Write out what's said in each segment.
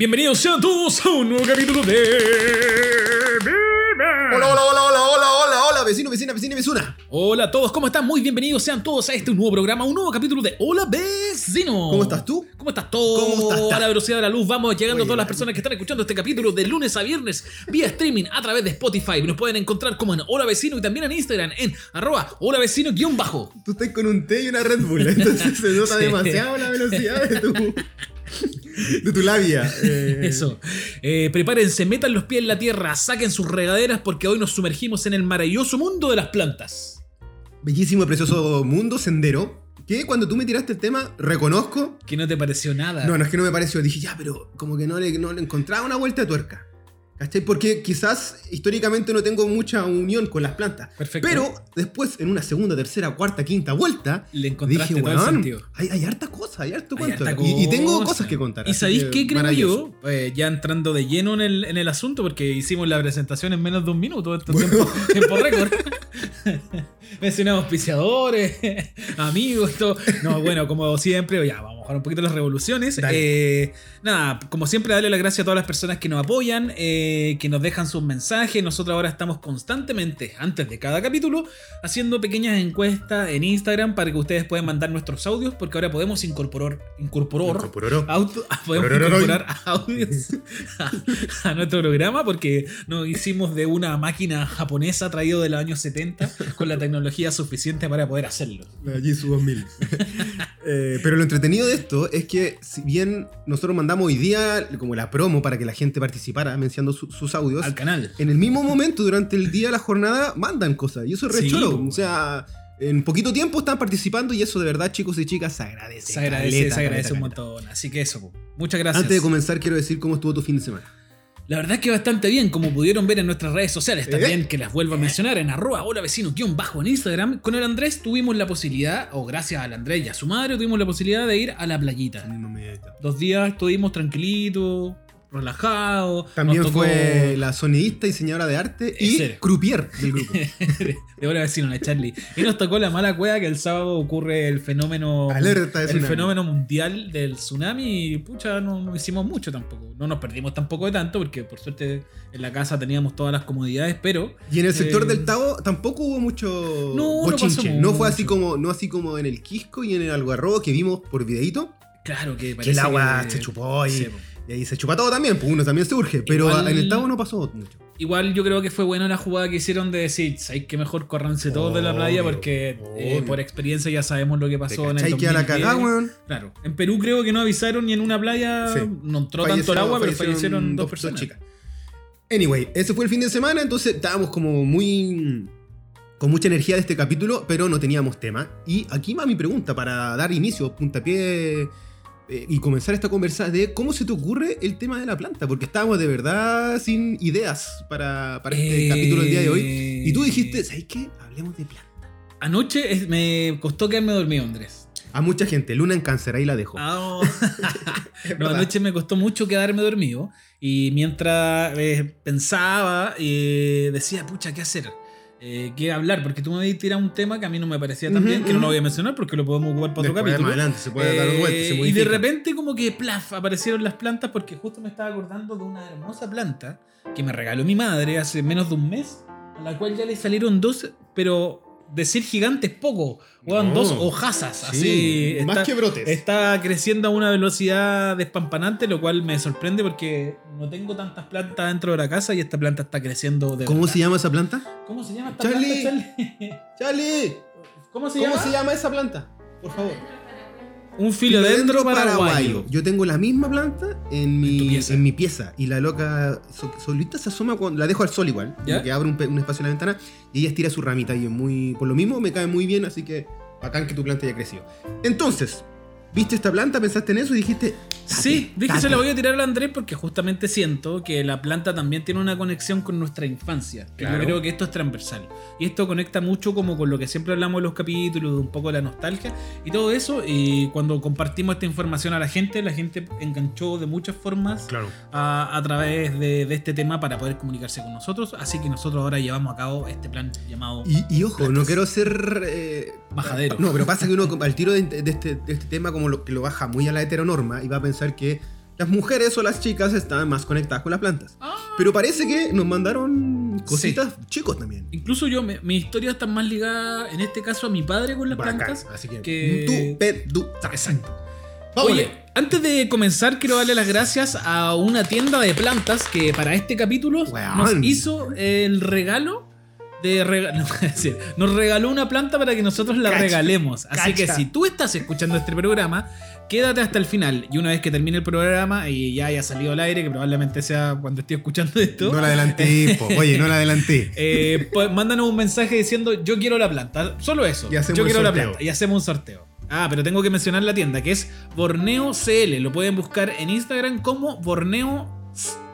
Bienvenidos sean todos a un nuevo capítulo de. Hola, hola, hola, hola, hola, hola, hola, vecino, vecina, vecina y vecina. Hola a todos, ¿cómo están? Muy bienvenidos sean todos a este nuevo programa, un nuevo capítulo de Hola Vecino. ¿Cómo estás tú? ¿Cómo estás todo? ¿Cómo estás? A la velocidad de la luz vamos llegando Oye, todas las la- personas que están escuchando este capítulo de lunes a viernes vía streaming a través de Spotify. Nos pueden encontrar como en Hola Vecino y también en Instagram en arroba Hola Vecino guion bajo. Tú estás con un té y una Red Bull, entonces se nota demasiado la velocidad de tu, de tu labia. Eh, Eso. Eh, prepárense, metan los pies en la tierra, saquen sus regaderas porque hoy nos sumergimos en el maravilloso mundo de las plantas. Bellísimo y precioso mundo sendero. Que cuando tú me tiraste el tema, reconozco. Que no te pareció nada. No, no es que no me pareció. Dije, ya, pero como que no le, no le encontraba una vuelta de tuerca. ¿Cachai? Porque quizás históricamente no tengo mucha unión con las plantas. Perfecto. Pero después, en una segunda, tercera, cuarta, quinta vuelta, Le encontraste dije, todo el sentido. hay, hay harta cosa, hay harto cuento. Y, y tengo cosa. cosas que contar. ¿Y sabéis qué creo yo? Eh, ya entrando de lleno en el, en el asunto, porque hicimos la presentación en menos de un minuto, tiempo, tiempo récord. Mencionamos auspiciadores, amigos, todo. No, bueno, como siempre, ya vamos a bajar un poquito las revoluciones. Eh, nada, como siempre, darle las gracias a todas las personas que nos apoyan, eh, que nos dejan sus mensajes. Nosotros ahora estamos constantemente, antes de cada capítulo, haciendo pequeñas encuestas en Instagram para que ustedes puedan mandar nuestros audios, porque ahora podemos incorporar, incorporar auto- podemos incorporar audios a, a nuestro programa porque nos hicimos de una máquina japonesa traído de los años 70 con la tecnología suficiente para poder hacerlo. La Jitsu 2000. Eh, pero lo entretenido de esto es que, si bien nosotros mandamos hoy día como la promo para que la gente participara mencionando su- sus audios, Al canal. en el mismo momento, durante el día de la jornada, mandan cosas. Y eso es re Sí. O sea, en poquito tiempo están participando y eso de verdad, chicos y chicas, se agradece. Se agradece, caleta, se agradece caleta, un montón. Así que eso, po. muchas gracias. Antes de comenzar, quiero decir cómo estuvo tu fin de semana. La verdad es que bastante bien, como pudieron ver en nuestras redes sociales ¿Eh? también, que las vuelvo a mencionar, en arroba hola vecino guion bajo en Instagram. Con el Andrés tuvimos la posibilidad, o gracias al Andrés y a su madre, tuvimos la posibilidad de ir a la playita. Dos días estuvimos tranquilitos, relajados. También tocó- fue la sonidista, diseñadora de arte y croupier del grupo. de hola vecino, la Charlie. Y nos tocó la mala cueva que el sábado ocurre el fenómeno. Alerta de el fenómeno mundial del tsunami. Y pucha, no, no hicimos mucho tampoco. No nos perdimos tampoco de tanto, porque por suerte en la casa teníamos todas las comodidades, pero. Y en el sector Eh, del Tao tampoco hubo mucho No, no bochinche. pasó No, fue así como, no así como en el Quisco y en el Algarrobo que vimos por videito. Claro que Que parece el agua que- se chupó y, Sí. Y ahí se chupa todo también, pues uno también se urge. Pero Igual- en el Tao no pasó mucho. Igual yo creo que fue buena la jugada que hicieron de decir, ¿sabes que mejor corranse todos de la playa? Obvio, Porque eh, obvio. por experiencia ya sabemos lo que ¿Te pasó en el cachai que a la 2010. cagá, weón? Claro, en Perú creo que no avisaron ni en una playa, Sí. no entró tanto el Fallecieron- agua, pero fallecieron dos dos personas. chicas. Anyway, ese fue el fin de semana, entonces estábamos como muy. con mucha energía de este capítulo, pero no teníamos tema. Y aquí va mi pregunta para dar inicio, puntapié eh, y comenzar esta conversa de cómo se te ocurre el tema de la planta, porque estábamos de verdad sin ideas para, para este Eh, capítulo del día de hoy. Y tú dijiste, ¿sabes qué? Hablemos de planta. Anoche es- me costó quedarme dormido, Andrés. A mucha gente, Luna en cáncer, ahí la dejo. No, verdad. anoche me costó mucho quedarme dormido. Y mientras eh, pensaba, decía, pucha, ¿qué hacer? Eh, ¿Qué hablar? Porque tú me habías tirado un tema que a mí no me parecía tan bien, que no lo voy a mencionar porque lo podemos ocupar para otro capítulo. más adelante se puede dar Eh, vuelta, se y de repente como que plaf, aparecieron las plantas porque justo me estaba acordando de una hermosa planta que me regaló mi madre hace menos de un mes, a la cual ya le salieron dos, pero decir gigantes poco, weón, No. dos hojazas, Sí, así. más está- que brotes. Está creciendo a una velocidad despampanante, lo cual me sorprende porque no tengo tantas plantas dentro de la casa y esta planta está creciendo de ¿Cómo verdad. se llama esa planta? ¿Cómo se llama esta Charlie. planta, Charlie? Charlie, ¿Cómo se ¿cómo llama? se llama esa planta? Por favor. Un filodendro paraguayo. Yo tengo la misma planta en mi, en mi pieza. Y la loca so- solita se asoma cuando. La dejo al sol igual. que abre un, un espacio en la ventana y ella estira su ramita. Y es muy. Por lo mismo me cae muy bien, así que bacán que tu planta haya crecido. Entonces, ¿viste esta planta? ¿Pensaste en eso y dijiste. Sí, dije se la voy a tirar al Andrés porque justamente siento que la planta también tiene una conexión con nuestra infancia. Claro. Yo creo que esto es transversal. Y esto conecta mucho como con lo que siempre hablamos en los capítulos, de un poco la nostalgia y todo eso. Y cuando compartimos esta información a la gente, la gente enganchó de muchas formas Claro. a, a través de, de este tema para poder comunicarse con nosotros. Así que nosotros ahora llevamos a cabo este plan llamado Y, y ojo, no quiero ser. eh, Majadero. No, pero pasa que uno al tiro de, de este, de este tema, como lo, que lo baja muy a la heteronorma y va a pensar que las mujeres o las chicas estaban más conectadas con las plantas. Ah. Pero parece que nos mandaron cositas chicos también. Incluso yo, me- mi historia está más ligada, en este caso, a mi padre con las Bacán, plantas. Así que, que- tú, pe, du, ta. Exacto. Vámonos. Oye, antes de comenzar, quiero darle las gracias a una tienda de plantas que para este capítulo nos hizo el regalo de rega- no, es decir, nos regaló una planta para que nosotros la Cacha, regalemos. Así que si tú estás escuchando este programa, quédate hasta el final. Y una vez que termine el programa y ya haya salido al aire, que probablemente sea cuando esté escuchando esto. No la adelanté, po. Oye, no la adelanté. Eh, pues mándanos un mensaje diciendo yo quiero la planta. Solo eso. Y hacemos yo quiero la planta. Y hacemos un sorteo. Ah, pero tengo que mencionar la tienda, que es Borneo CL. Lo pueden buscar en Instagram como Borneo,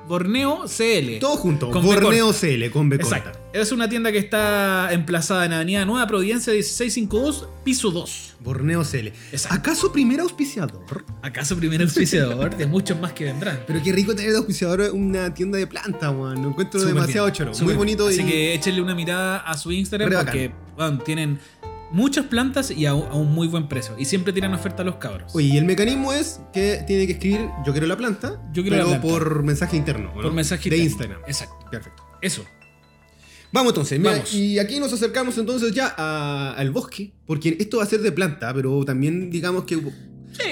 Borneo CL. Todo junto. Con Borneo CL, con B corta. Exacto. Es una tienda que está emplazada en Avenida Nueva Providencia 1652, piso 2. Borneo CL. Exacto. ¿Acaso primer auspiciador? ¿Acaso primer auspiciador de muchos más que vendrán? Pero qué rico tener de auspiciador una tienda de planta, weón. Lo encuentro Súper demasiado choro. Muy bonito Así y. que échenle una mirada a su Instagram Re porque bueno, tienen muchas plantas y a, un- a un muy buen precio. Y siempre tiran oferta a los cabros. Oye, y el mecanismo es que tiene que escribir yo quiero la planta, Yo quiero pero la planta. por mensaje interno. ¿no? por mensaje de interno. Instagram. Exacto. Perfecto. Eso. Vamos entonces, mira, Vamos. y aquí nos acercamos entonces ya a- al bosque, porque esto va a ser de planta, pero también digamos que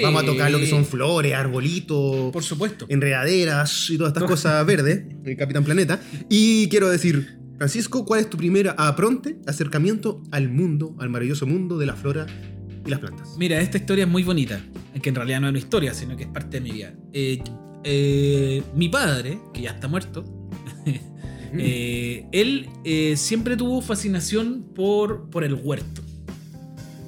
vamos a tocar lo que son flores, arbolitos, Por supuesto. enredaderas y todas estas cosas verdes, el Capitán Planeta. Y quiero decir, Francisco, ¿cuál es tu primera apronte, acercamiento al mundo, al maravilloso mundo de la flora y las plantas? Mira, esta historia es muy bonita. Que en realidad no es una historia, sino que es parte de mi vida. Eh, eh, mi padre, que ya está muerto, eh, él siempre tuvo fascinación por, por el huerto.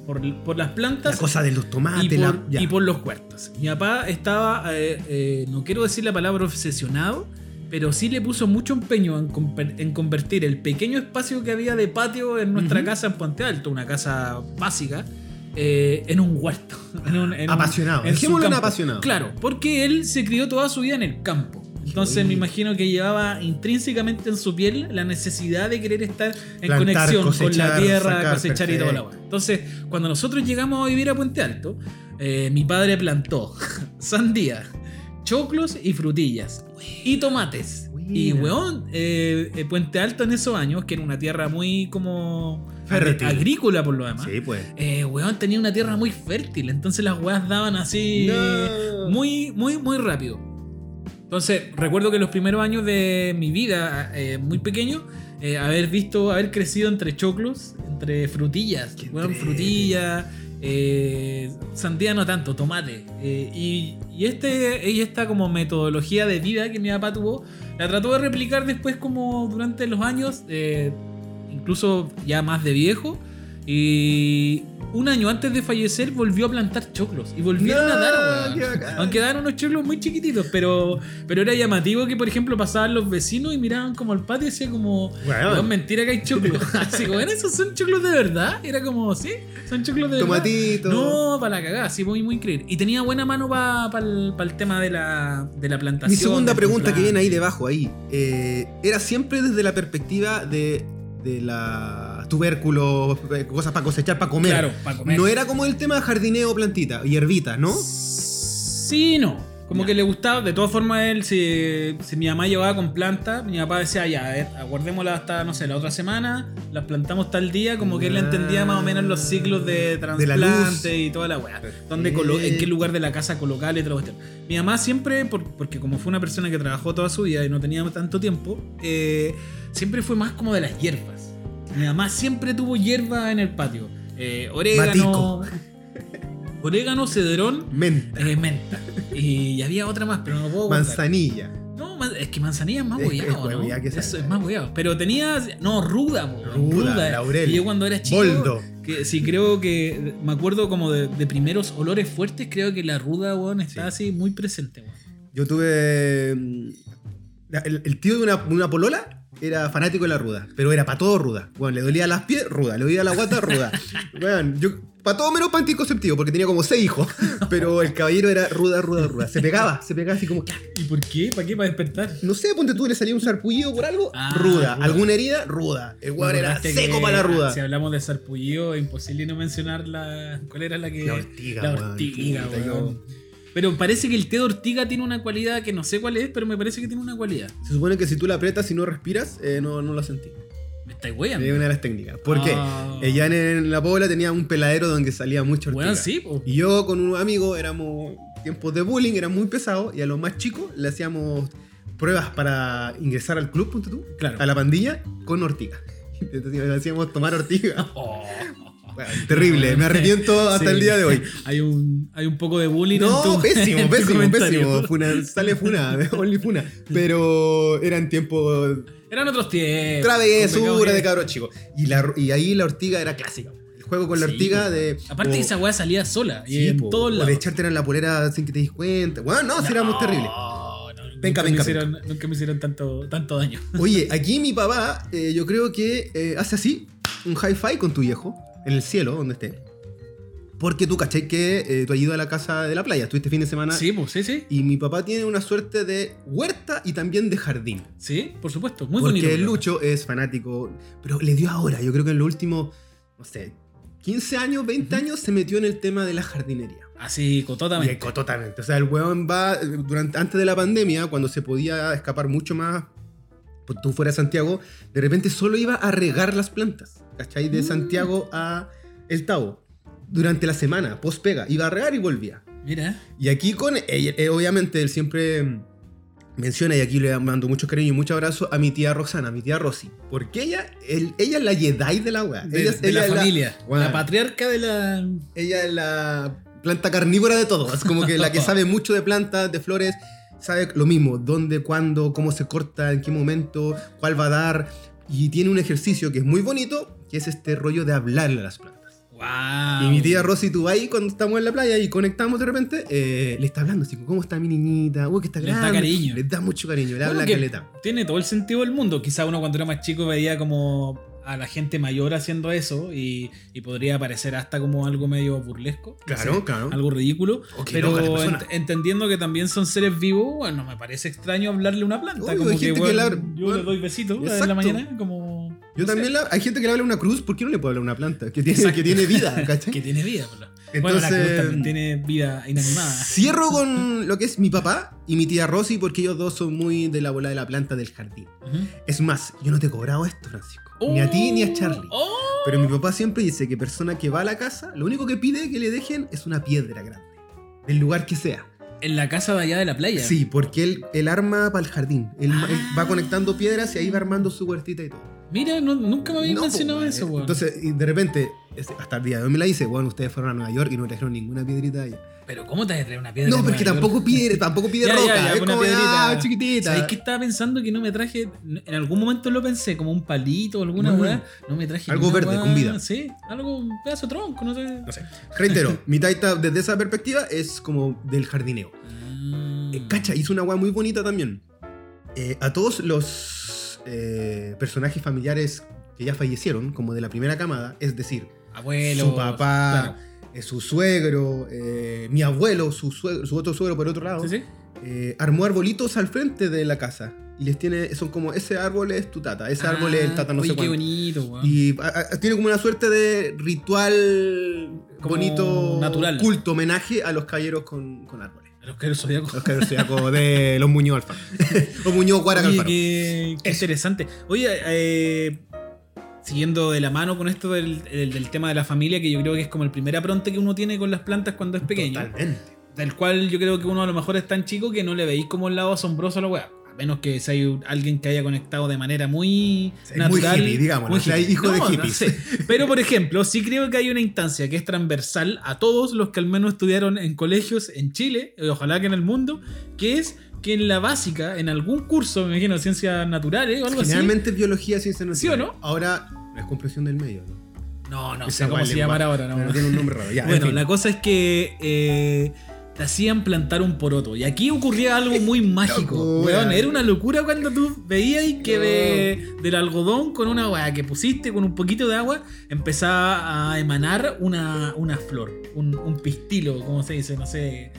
Por, por las la plantas cosa de los y tomates, por, la- y por los huertos. Mi papá estaba, eh, eh, no quiero decir la palabra obsesionado, pero sí le puso mucho empeño en, conver- en convertir el pequeño espacio que había de patio en nuestra casa en Puente Alto, una casa básica, eh, en un huerto. En un- en un- Apasionado, dejémoslo en apasionado. Claro, porque él se crió toda su vida en el campo. Entonces me imagino que llevaba intrínsecamente en su piel la necesidad de querer estar en Plantar, conexión con la tierra, sacar, cosechar y perfecto. weá. Entonces, cuando nosotros llegamos a vivir a Puente Alto, eh, mi padre plantó sandía, choclos y frutillas. Y tomates. Y weón, eh, eh, Puente Alto en esos años, que era una tierra muy como Fértil. agrícola por lo demás. Sí, pues. Eh, weón, tenía una tierra muy fértil, entonces las weas daban así No. muy, muy, muy rápido. Entonces, recuerdo que los primeros años de mi vida, eh, muy pequeño, haber visto, haber crecido entre choclos, entre frutillas, weón, frutillas, eh, sandía no tanto, tomate. eh, y, este, esta como metodología de vida que mi papá tuvo, la trató de replicar después como durante los años, eh, incluso ya más de viejo. Y un año antes de fallecer volvió a plantar choclos. Y volvieron No, a dar, weón. Aunque daban unos choclos muy chiquititos, pero, pero era llamativo que, por ejemplo, pasaban los vecinos y miraban como al patio y decía como. "Weón, mentira que hay choclos. Así como, "¿Ven, ¿esos son choclos de verdad? Era como, sí, son choclos de verdad. Tomatito. No, para la cagada, así muy, muy increíble. Y tenía buena mano para el, tema de la, de la plantación. Mi segunda pregunta que viene ahí debajo, ahí, eh, era siempre desde la perspectiva de, de la tubérculos, eh, cosas para cosechar, para comer. Claro, para comer. No era como el tema jardineo, plantita, hierbita, ¿no? Sí, no. Como que le gustaba, de todas formas, él, si, si mi mamá llevaba con planta, mi papá decía, ya, a ver, aguardémosla hasta, no sé, la otra semana, las plantamos tal día, como que él Ah. entendía más o menos los ciclos de la trasplante y toda la weá. Dónde en qué lugar de la casa colocarle y toda la cuestión. Mi mamá siempre, por- porque como fue una persona que trabajó toda su vida y no tenía tanto tiempo, eh, siempre fue más como de las hierbas. Mi mamá siempre tuvo hierba en el patio. Eh, orégano. Orégano, cedrón, Menta, eh, menta. Y había otra más, pero no puedo contar. manzanilla. No, es que manzanilla es más que es ¿no? que Eso es más hueado. Pero tenía. No, ruda, Ruda, laurel. Y yo cuando era chico. Boldo. Que, sí, creo que. Me acuerdo como de, de primeros olores fuertes. Creo que la ruda, weón, está Sí. así muy presente, weón. Yo tuve. mm, El, el tío de una, de una polola era fanático de la ruda, pero era para todo ruda. Bueno, le dolía las pies, ruda, le dolía la guata, ruda. Bueno, yo. Para todo menos para anticonceptivo, porque tenía como seis hijos. Pero el caballero era ruda, ruda, ruda. Se pegaba, se pegaba así como. ¿Y por qué? ¿Para qué? ¿Para despertar? No sé, ponte tú, le salía un sarpullido por algo, Ah, ruda. ruda. ¿Alguna herida? Ruda. El weón era seco para la ruda. Si hablamos de sarpullido, es imposible no mencionar la. ¿Cuál era la que.? La ortiga, La ortiga, weón. Pero parece que el té de ortiga tiene una cualidad que no sé cuál es, pero me parece que tiene una cualidad. Se supone que si tú la aprietas y no respiras, eh, no, no la sentís. Me estáis Es weyando. una de las técnicas. ¿Por qué? Ah. Ella en, en la Pobla tenía un peladero donde salía mucho ortiga. Bueno, sí, po. Y yo con un amigo éramos tiempos de bullying, era muy pesado, y a los más chicos le hacíamos pruebas para ingresar al club, punto tú, Claro. a la pandilla, con ortiga. Entonces le hacíamos tomar ortiga. Oh. Bueno, terrible, me arrepiento hasta Sí. el día de hoy. Hay un, hay un poco de bullying en No, tu, en pésimo, tu pésimo, pésimo. Funa- sale funa, only funa. Pero eran tiempos Eran otros tiempos. travesura de cabros chicos. Y, la, y ahí la ortiga era clásica. El juego con la Sí, ortiga po. de. Aparte que esa weá salía sola. Y sí, en po, todos o de echarte en la polera sin que te des cuenta. Bueno, no, si éramos terribles. No, Venga, nunca, venga, me hicieron, nunca me hicieron tanto, tanto daño. Oye, aquí mi papá, eh, yo creo que eh, hace así, un hi-fi con tu viejo, en el cielo, donde esté. Porque tú caché que eh, tú has ido a la casa de la playa, estuviste fin de semana. Sí, pues sí, sí. Y mi papá tiene una suerte de huerta y también de jardín. Sí, por supuesto. Muy porque bonito. el Lucho es fanático, pero le dio ahora, yo creo que en los últimos, no sé, 15 años, 20 Ujú. años se metió en el tema de la jardinería. Así, Y cototamente. eco- totalmente. O sea, el weón va, eh, durante, antes de la pandemia, cuando se podía escapar mucho más, tú fuera de Santiago, de repente solo iba a regar las plantas, ¿cachai? De Mm. Santiago a El Tavo. Durante la semana, post pega, iba a regar y volvía. Mira. Y aquí con, ella- eh, obviamente, él siempre menciona, y aquí le mando mucho cariño y mucho abrazo a mi tía Roxana, a mi tía Rosy. Porque ella, él- ella es la Jedi de la weá. De, Ella, de ella la familia. Bueno. La patriarca de la. ella es la planta carnívora de todo. Es como que la que sabe mucho de plantas, de flores, sabe lo mismo. Dónde, cuándo, cómo se corta, en qué momento, cuál va a dar. Y tiene un ejercicio que es muy bonito, que es este rollo de hablarle a las plantas. Wow. Y mi tía Rosy, ahí cuando estamos en la playa y conectamos de repente, eh, le está hablando así, ¿cómo está mi niñita? Uy, que está Le da grande. cariño. Le da mucho cariño, le Bueno, habla que caleta. Tiene todo el sentido del mundo. Quizá uno cuando era más chico veía como a la gente mayor haciendo eso y, y podría parecer hasta como algo medio burlesco. no Claro, sé, claro. Algo ridículo. Oh, pero la ent- entendiendo que también son seres vivos, bueno, me parece extraño hablarle a una planta. Obvio, como que, gente que bueno, le habla- yo bueno, le doy besitos en la mañana, como. Yo no también, la- hay gente que le habla a una cruz, ¿por qué no le puedo hablar a una planta? Que tiene, que vida, ¿cachai? Que tiene vida. por la- bueno, la Entonces- cruz también tiene vida inanimada. Cierro con lo que es mi papá y mi tía Rosy, porque ellos dos son muy de la bola de la planta del jardín. Es más, yo no te he cobrado esto, Francisco. Ni a ti ni a Charlie. Oh. Pero mi papá siempre dice que persona que va a la casa, lo único que pide que le dejen es una piedra grande. Del lugar que sea. En la casa de allá de la playa. Sí, porque él, él arma para el jardín. Él, Ah. él va conectando piedras y ahí va armando su huertita y todo. Mira, no- nunca me habían No, mencionado po, eso, eh. weón. Entonces, y de repente, hasta el día de hoy me la dice, bueno, ustedes fueron a Nueva York y no trajeron ninguna piedrita allá. Pero ¿cómo te vas a traer una piedra? No, porque tampoco pide, tampoco pide Ya, roca, ya, es una como piedrita. ah, chiquitita. ¿Sabes qué estaba pensando que no me traje? En algún momento lo pensé, como un palito o alguna weá. No me traje. Algo verde, con vida. Sí, algo, un pedazo de tronco, no sé. No sé. Reitero, mi taita desde esa perspectiva es como del jardineo. Mm. Eh, cacha, hizo una weá muy bonita también. Eh, a todos los eh, personajes familiares que ya fallecieron, como de la primera camada, es decir, Abuelo. su papá, claro. eh, su suegro, eh, mi abuelo, su, suegro- su otro suegro por otro lado, Sí, sí. eh, armó arbolitos al frente de la casa. Y les tiene, son como, ese árbol es tu tata, ese árbol es el tata no Ah, sé qué cuánto. bonito, weón. Y a- a- tiene como una suerte de ritual Como bonito, natural. culto, homenaje a los caballeros con, con árboles. A los que zodiacos. Los caballeros zodiacos de los Muñoz Alfa. o Muñoz Guaraca Oye, qué, qué interesante. Oye, eh, siguiendo de la mano con esto del, del- del tema de la familia, que yo creo que es como el primer apronte que uno tiene con las plantas cuando es pequeño. Totalmente. Del cual yo creo que uno a lo mejor es tan chico que no le veis como el lado asombroso a la weá. A menos que sea alguien que haya conectado de manera muy Sí, muy natural. hippie, o sea, hippie. hijo de no hippies. sé. Pero por ejemplo, sí creo que hay una instancia que es transversal a todos los que al menos estudiaron en colegios en Chile, y ojalá que en el mundo, que es que en la básica, en algún curso, me imagino, ciencias naturales o algo así. Generalmente biología, ciencia natural. ¿Sí o no? Ahora, la compresión del medio, ¿no? No, no Esa sé cómo se llamará ahora. No, tiene un nombre raro. Ya, en bueno, fin. la cosa es que eh, te hacían plantar un poroto. Y aquí ocurría algo muy mágico. Weón. Era una locura cuando tú veías que de- del algodón con una weá que pusiste con un poquito de agua empezaba a emanar una, una flor, un, un pistilo, como se dice, no sé.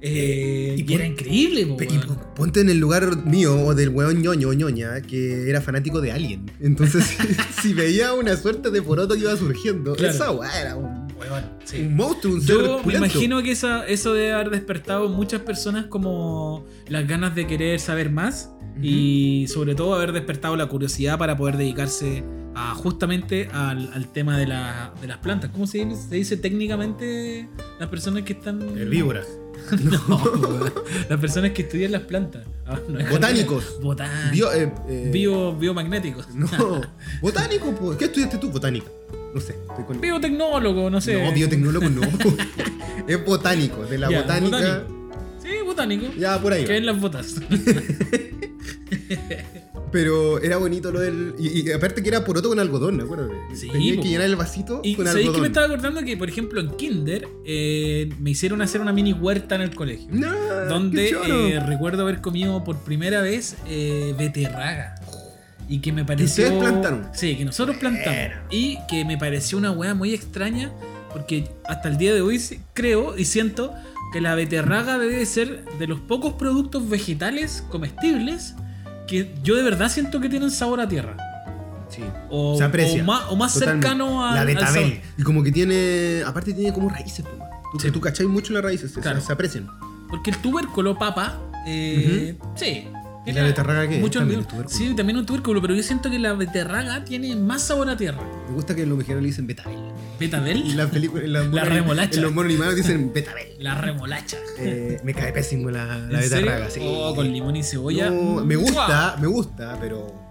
Eh, y era increíble, po, y ponte en el lugar mío o del weón ñoño o ñoña que era fanático de Alien. Entonces, si veía una suerte de poroto que iba surgiendo, Claro. esa weá era un Weón, sí. Un monstruo, un ser Yo me pulento. imagino que esa, eso debe haber despertado muchas personas como las ganas de querer saber más y sobre todo haber despertado la curiosidad para poder dedicarse a justamente al, al tema de, la- de las plantas. ¿Cómo se dice, se dice técnicamente las personas que están... Herbívoras. No, las personas que estudian las plantas. Ah, no Botánicos. Botánicos. Bio, eh, eh, Bio- biomagnéticos. No, botánico, pues. ¿Qué estudiaste tú? Botánica. No sé. Estoy con... Biotecnólogo, no sé. No, biotecnólogo no. es botánico, de la Ya, botánica. botánico. Sí, botánico. Ya, por ahí. Que en las botas. Pero era bonito lo del. Y, y aparte que era poroto con algodón, ¿me acuerdo? Sí, Tenía po. que llenar el vasito Y con ¿sabéis que me algodón. estaba acordando que, por ejemplo, en Kinder eh, me hicieron hacer una mini huerta en el colegio? No, donde eh, recuerdo haber comido por primera vez eh, beterraga. Y que me pareció. ustedes plantaron? Sí, que nosotros plantamos. Y que me pareció una weá muy extraña. Porque hasta el día de hoy creo y siento que la beterraga debe ser de los pocos productos vegetales comestibles que yo de verdad siento que tienen sabor a tierra. Sí. O, Se aprecia, o más, o más Totalmente. cercano a, La betabel. Y como que tiene. Aparte tiene como raíces, po, man. Tú, Sí. tú cacháis mucho las raíces, Claro. se aprecian. Porque el tubérculo papa, eh, sí. ¿Y la beterraga qué es? Mucho También el- es. Sí, también un tubérculo, pero yo siento que la beterraga tiene más sabor a tierra. Me gusta que en los mexicanos le dicen betabel. ¿Betabel? en las películas. en las La remolacha. En los monos animados dicen betabel. La remolacha. Eh, me cae pésimo la, la sí. Oh, con limón y cebolla. No, me gusta, me gusta, pero.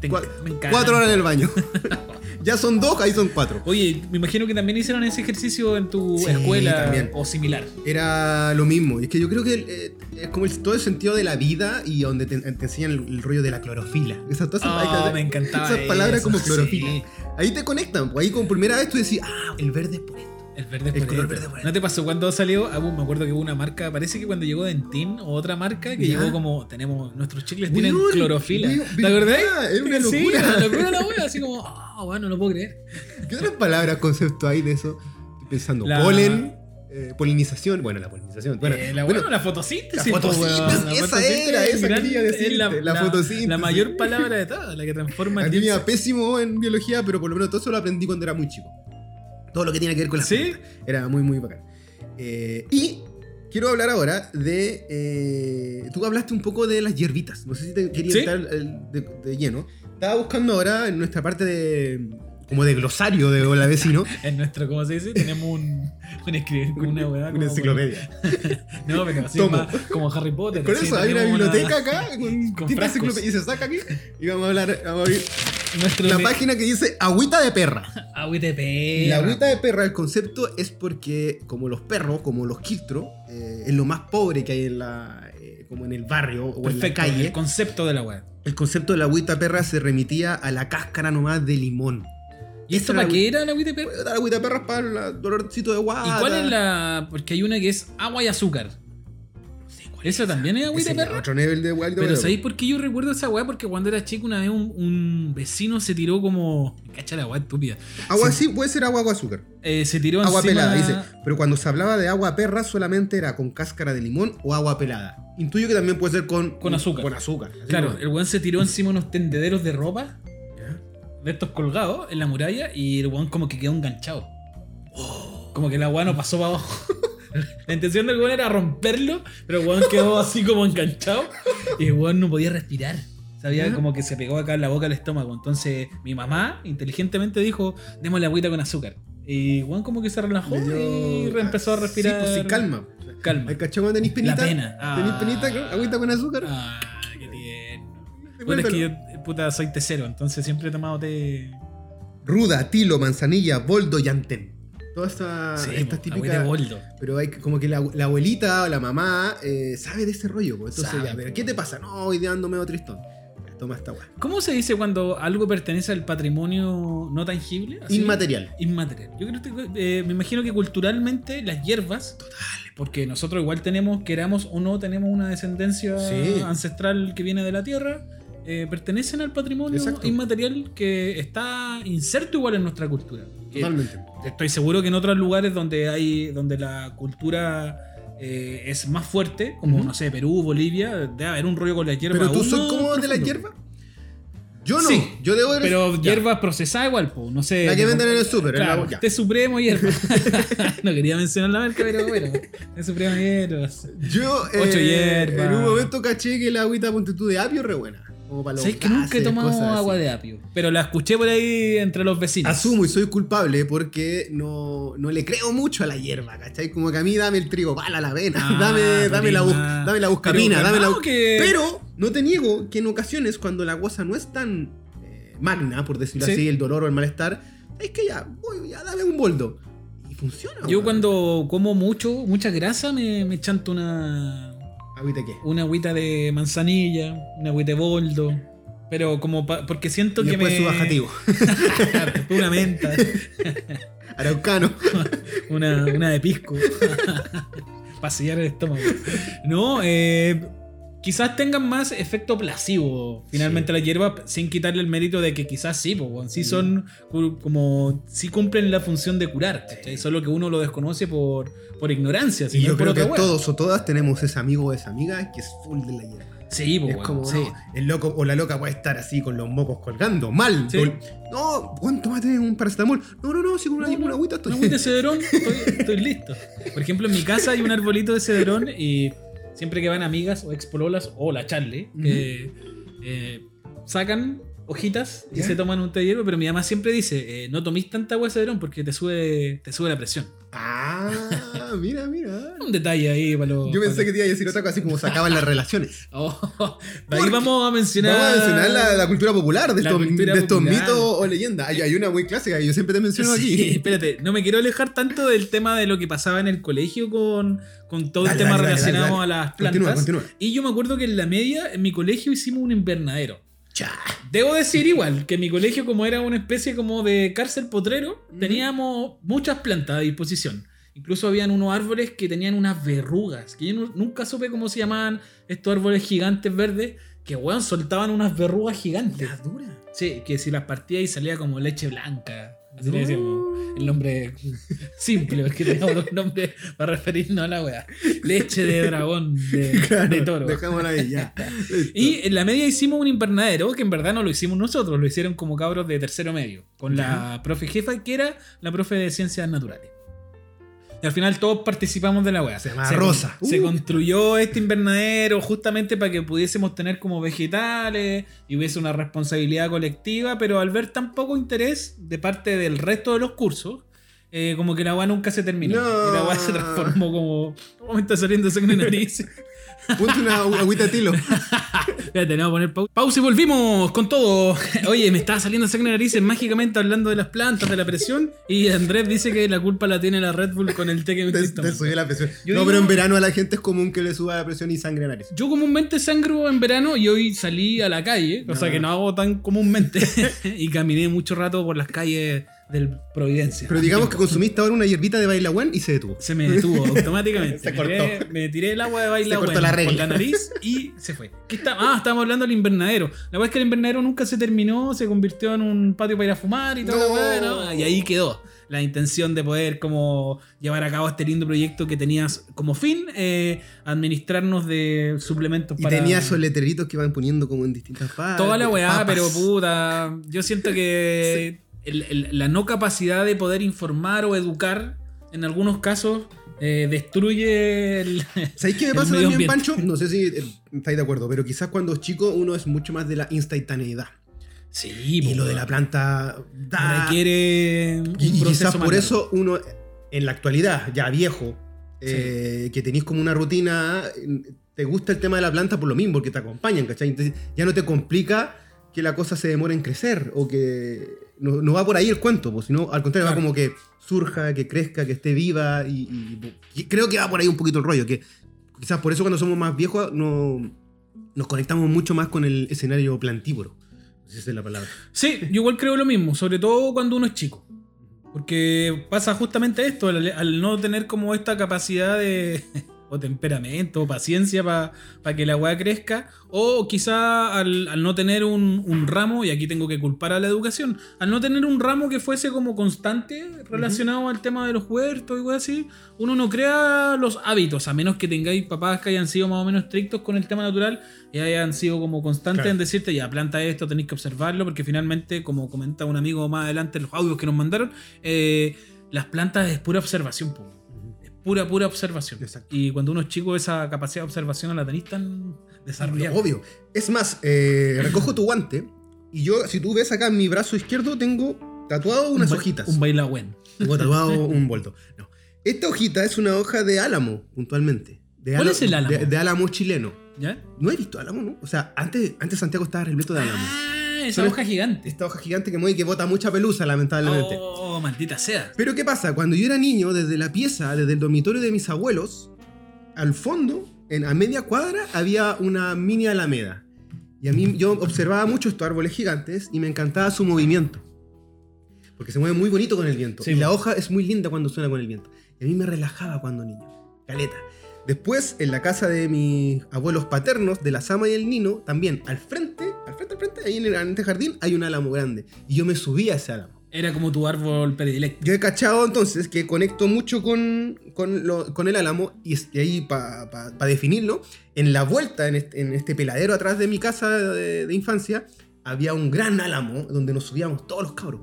Te me encanta. cuatro horas en el baño. ya son dos, ahí son cuatro. Oye, me imagino que también hicieron ese ejercicio en tu Sí, escuela también. o similar. Era lo mismo. Y es que yo creo que eh, es como el- todo el sentido de la vida y donde te, te enseñan el, el rollo de la clorofila. Esas, todas esas, Oh, hay que- me encantaba esas palabras eso, como clorofila. sí. Ahí te conectan. Pues ahí como primera vez tú decís, ah, el verde es por esto. El verde El por color verde por ¿No te pasó cuando salió? Ah, me acuerdo que hubo una marca, parece que cuando llegó Dentin o otra marca que Ya. llegó como, tenemos, nuestros chicles tienen clorofila. ¿Te acordás? era una Sí, locura. una locura la wea, así como, ah, bueno, no lo puedo creer. ¿Qué otras palabras, concepto hay de eso? Estoy pensando, La- polen, eh, polinización. Bueno, la polinización. Bueno, Eh, la, bueno, bueno, la fotosíntesis. la fotosíntesis, la esa fotosíntesis era, es esa gran- quería es la, decirte, la la- fotosíntesis. La mayor palabra de todas, la que transforma a el mí me iba pésimo en biología, pero por lo menos todo eso lo aprendí cuando era muy chico. Todo lo que tiene que ver con las ¿Sí? plantas. Era muy, muy bacán. Eh, y quiero hablar ahora de. eh, tú hablaste un poco de las hierbitas. No sé si te quería ¿Sí? entrar eh, de, de lleno. Estaba buscando ahora en nuestra parte de. como de glosario de Hola Vecino. En nuestro, ¿cómo se dice? Tenemos un, un escribir con una weá. Una enciclopedia. No, pero así Tomo. más como Harry Potter. Con eso hay una biblioteca acá con, con enciclopedia y se saca aquí. Y vamos a hablar. Vamos a abrir Nuestro la página que dice agüita de perra. Agüita de Y la perra. agüita de perra, el concepto es porque, como los perros, como los quiltros, eh, es lo más pobre que hay en la, eh, como en el barrio o en la Perfecto, calle. el concepto de la weá. El concepto de la agüita de perra se remitía a la cáscara nomás de limón. ¿Y esto para qué era la agüita de perra? La agüita de perra es para el dolorcito de guata. ¿Y cuál es la...? Porque hay una que es agua y azúcar. ¿Esa también es agüita perra? Otro nivel de agüita Pero. ¿sabéis por qué yo recuerdo esa weá? Porque cuando era chico una vez un, un vecino se tiró como... Cacha la weá estúpida. Agua se, sí, puede ser agua o azúcar. eh, se tiró Agua encima... pelada, dice. Pero cuando se hablaba de agua perra, solamente era con cáscara de limón o agua pelada. Intuyo que también puede ser con, Con azúcar. Con azúcar. Claro, como- el weón se tiró encima unos tendederos de ropa, ¿Ya? de estos colgados, en la muralla, y el weón como que quedó enganchado. Como que la weá no pasó para abajo. La intención del weón era romperlo, pero el weón quedó así como enganchado y el weón no podía respirar. Sabía como que se pegó acá en la boca al estómago. Entonces mi mamá inteligentemente dijo, démosle agüita con azúcar. Y Juan como que se relajó dio- y empezó a respirar. Sí, pues sí, calma. Calma. ¿Hay cachado cuando tenéis penita? La pena. ¿Tenéis Ah. penita? con- ¿Agüita con azúcar? Ah, qué tierno. Bueno, es que yo, puta, soy tecero, entonces siempre he tomado té. Ruda, tilo, manzanilla, boldo y antén. Todas estas Sí, típicas. boldo. Pero hay como que la, la abuelita o la mamá eh, sabe de ese rollo. po. Entonces, Sabe, ya, pero. ¿qué te pasa? No, hoy día ando medio tristón. Toma esta weá. ¿Cómo se dice cuando algo pertenece al patrimonio no tangible? Así. Inmaterial. Inmaterial. Yo creo que eh, me imagino que culturalmente las hierbas, porque nosotros igual tenemos, queramos o no, tenemos una descendencia Sí. ancestral que viene de la tierra, eh, pertenecen al patrimonio Exacto. inmaterial que está inserto igual en nuestra cultura. Totalmente. estoy seguro que en otros lugares donde hay, donde la cultura eh, es más fuerte, como no sé, Perú, Bolivia, debe haber un rollo con la hierba. Pero tú sos como de la hierba. Yo no, Sí, yo debo de Pero ya. hierba procesada igual, po. No sé. La que venden en el súper, en la- Claro, té supremo hierba. no quería mencionar la marca, pero bueno. Té supremo hierbas. Yo Ocho eh, hierbas. en un momento caché que la agüita ponte tú de apio es re buena. Como para los Sabes que nunca he tomado así. agua de apio. Pero la escuché por ahí entre los vecinos. Asumo y soy culpable porque no, no le creo mucho a la hierba, ¿cachai? Como que a mí dame el trigo pala la avena, Ah, dame, dame, la, bus- dame la buscapina, Pero dame la que- Pero no te niego que en ocasiones cuando la cosa no es tan eh, magna, por decirlo Sí. así, el dolor o el malestar, es que ya, voy, ya dame un boldo. Y funciona. Yo cuando como mucho, mucha grasa, me, me chanto una, ¿Agüita qué? una agüita de manzanilla, una agüita de boldo. Pero como pa- porque siento Y que me... su bajativo. Una menta, Araucano. una, una de pisco. Para sellar el estómago. No, eh, quizás tengan más efecto placebo finalmente Sí. la hierba sin quitarle el mérito de que quizás sí, pues, sí son como sí cumplen la función de curar, ¿cachai? solo que uno lo desconoce por, por ignorancia, si Y no yo creo que todos o todas tenemos ese amigo o esa amiga que es full de la hierba. Sí, pues, Es como, sí. no, el loco o la loca puede estar así con los mocos colgando, mal. Sí. No, Juan, tómate un paracetamol. No, no, no, si con una, No, no, una agüita estoy. Una agüita de cederón, estoy, estoy listo. Por ejemplo, en mi casa hay un arbolito de cederón y siempre que van amigas o expololas o la Charlie, que eh, sacan hojitas y ¿Ya? se toman un té de hierba, pero mi mamá siempre dice, eh, no tomís tanta agua de cederón porque te sube, te sube la presión. Ah, mira, mira. Un detalle ahí para los... Yo pensé para que te iba a decir otra cosa, así como se acaban las relaciones. Oh, de ahí vamos a mencionar... Vamos a mencionar la, la cultura popular de estos, cultura de estos popular. mitos o leyendas. Hay, hay una muy clásica que yo siempre te menciono Sí, aquí. espérate, no me quiero alejar tanto del tema de lo que pasaba en el colegio con, con todo Dale, el tema dale, relacionado dale, a las plantas. Continúa, continúa. Y yo me acuerdo que en la media, en mi colegio, hicimos un invernadero. Debo decir igual, que mi colegio, como era una especie como de cárcel potrero, teníamos muchas plantas a disposición. Incluso habían unos árboles que tenían unas verrugas, que yo nu- nunca supe cómo se llamaban estos árboles gigantes verdes, que weón soltaban unas verrugas gigantes. La dura. Sí, que si las partía y salía como leche blanca. Así le No. decíamos. El nombre simple, porque teníamos un nombre para referirnos a la weá. Leche de dragón, de, Claro, de toro. Dejémosla ahí, ya. Y en la media hicimos un invernadero, que en verdad no lo hicimos nosotros, lo hicieron como cabros de tercero medio, con la profe jefa, que era la profe de ciencias naturales. Y al final todos participamos de la weá. Se llama Rosa. Se Uh. construyó este invernadero justamente para que pudiésemos tener como vegetales y hubiese una responsabilidad colectiva, pero al ver tan poco interés de parte del resto de los cursos, eh, como que la weá nunca se terminó. No. Y la weá se transformó como. ¿Cómo me está saliendo sangre en nariz? Ponte una agüita de tilo. Espérate, no, poner pausa. Pausa y volvimos con todo. Oye, me estaba saliendo sangre la nariz mágicamente hablando de las plantas, de la presión. Y Andrés dice que la culpa la tiene la Red Bull con el té que me Te, te subió la presión. Yo no, digo- pero en verano a la gente es común que le suba la presión y sangre a nariz. Yo comúnmente sangro en verano y hoy salí a la calle, o sea No. que no hago tan comúnmente, y caminé mucho rato por las calles del Providencia. Pero digamos que consumiste ahora una hierbita de bailaguán y se detuvo. Se me detuvo automáticamente. Se me, tiré, cortó. me tiré el agua de baila Se cortó bueno la por regla. la nariz y se fue. ¿Qué está? Ah, estábamos hablando del invernadero. La verdad es que el invernadero nunca se terminó, se convirtió en un patio para ir a fumar y todo. No. Bueno, y ahí quedó la intención de poder como llevar a cabo este lindo proyecto que tenías como fin, eh, administrarnos de suplementos Y para... tenía esos letreritos que iban poniendo como en distintas partes. Toda la weá, papas. pero puta. Yo siento que el- el- la no capacidad de poder informar o educar, en algunos casos, eh, destruye el. ¿Sabéis qué me pasa también. Pancho? No sé si eh, estáis de acuerdo, pero quizás cuando es chico uno es mucho más de la instantaneidad. Sí, Y lo de la planta da- requiere. Un Y, quizás por eso uno, en la actualidad, ya viejo, eh, que tenéis como una rutina, te gusta el tema de la planta por lo mismo, porque te acompañan, ¿cachai? Entonces ya no te complica que la cosa se demore en crecer o que no, no va por ahí el cuento, pues, sino al contrario, va como que surja, que crezca, que esté viva y, y- y creo que va por ahí un poquito el rollo, que quizás por eso cuando somos más viejos no, nos conectamos mucho más con el escenario plantívoro. Si esa es la palabra. Sí, yo igual creo lo mismo, sobre todo cuando uno es chico. Porque pasa justamente esto, al, al no tener como esta capacidad de, o temperamento, o paciencia para que la weá crezca, o quizá al, al no tener un, un ramo, y aquí tengo que culpar a la educación, al no tener un ramo que fuese como constante relacionado al tema de los huertos y weá así, uno no crea los hábitos, a menos que tengáis papás que hayan sido más o menos estrictos con el tema natural y hayan sido como constantes Claro. en decirte, ya, planta esto, tenéis que observarlo, porque finalmente, como comenta un amigo más adelante en los audios que nos mandaron, eh, las plantas es pura observación, po. Pura, pura observación. Exacto. Y cuando uno es chico, esa capacidad de observación la tenéis tan desarrollada. Obvio. Es más, eh, recojo tu guante y yo, si tú ves acá en mi brazo izquierdo, tengo tatuado unas Un hojitas. Un bailagüen. Tengo tatuado un bolto. No. Esta hojita es una hoja de álamo, puntualmente. De ¿Cuál es el álamo? De, de álamo chileno. ¿Ya? No he visto álamo, ¿no? O sea, antes, antes Santiago estaba repleto de álamo. Ah, esa Son hoja gigante. Esta hoja gigante que mueve y que bota mucha pelusa, lamentablemente. Oh, maldita sea. Pero ¿qué pasa? Cuando yo era niño, desde la pieza, desde el dormitorio de mis abuelos, al fondo, en, a media cuadra, había una mini alameda. Y a mí yo observaba mucho estos árboles gigantes y me encantaba su movimiento. Porque se mueve muy bonito con el viento. Sí, y la hoja es muy linda cuando suena con el viento. Y a mí me relajaba cuando niño. Caleta. Después, en la casa de mis abuelos paternos, de la Sama y el Nino, también al frente, al frente, al frente, ahí en el en este jardín, hay un álamo grande. Y yo me subí a ese álamo. Era como tu árbol predilecto. Yo he cachado entonces que conecto mucho con, con, lo- con el álamo y, ahí para definirlo, en la vuelta, en este, en este peladero atrás de mi casa de, de infancia, había un gran álamo donde nos subíamos todos los cabros.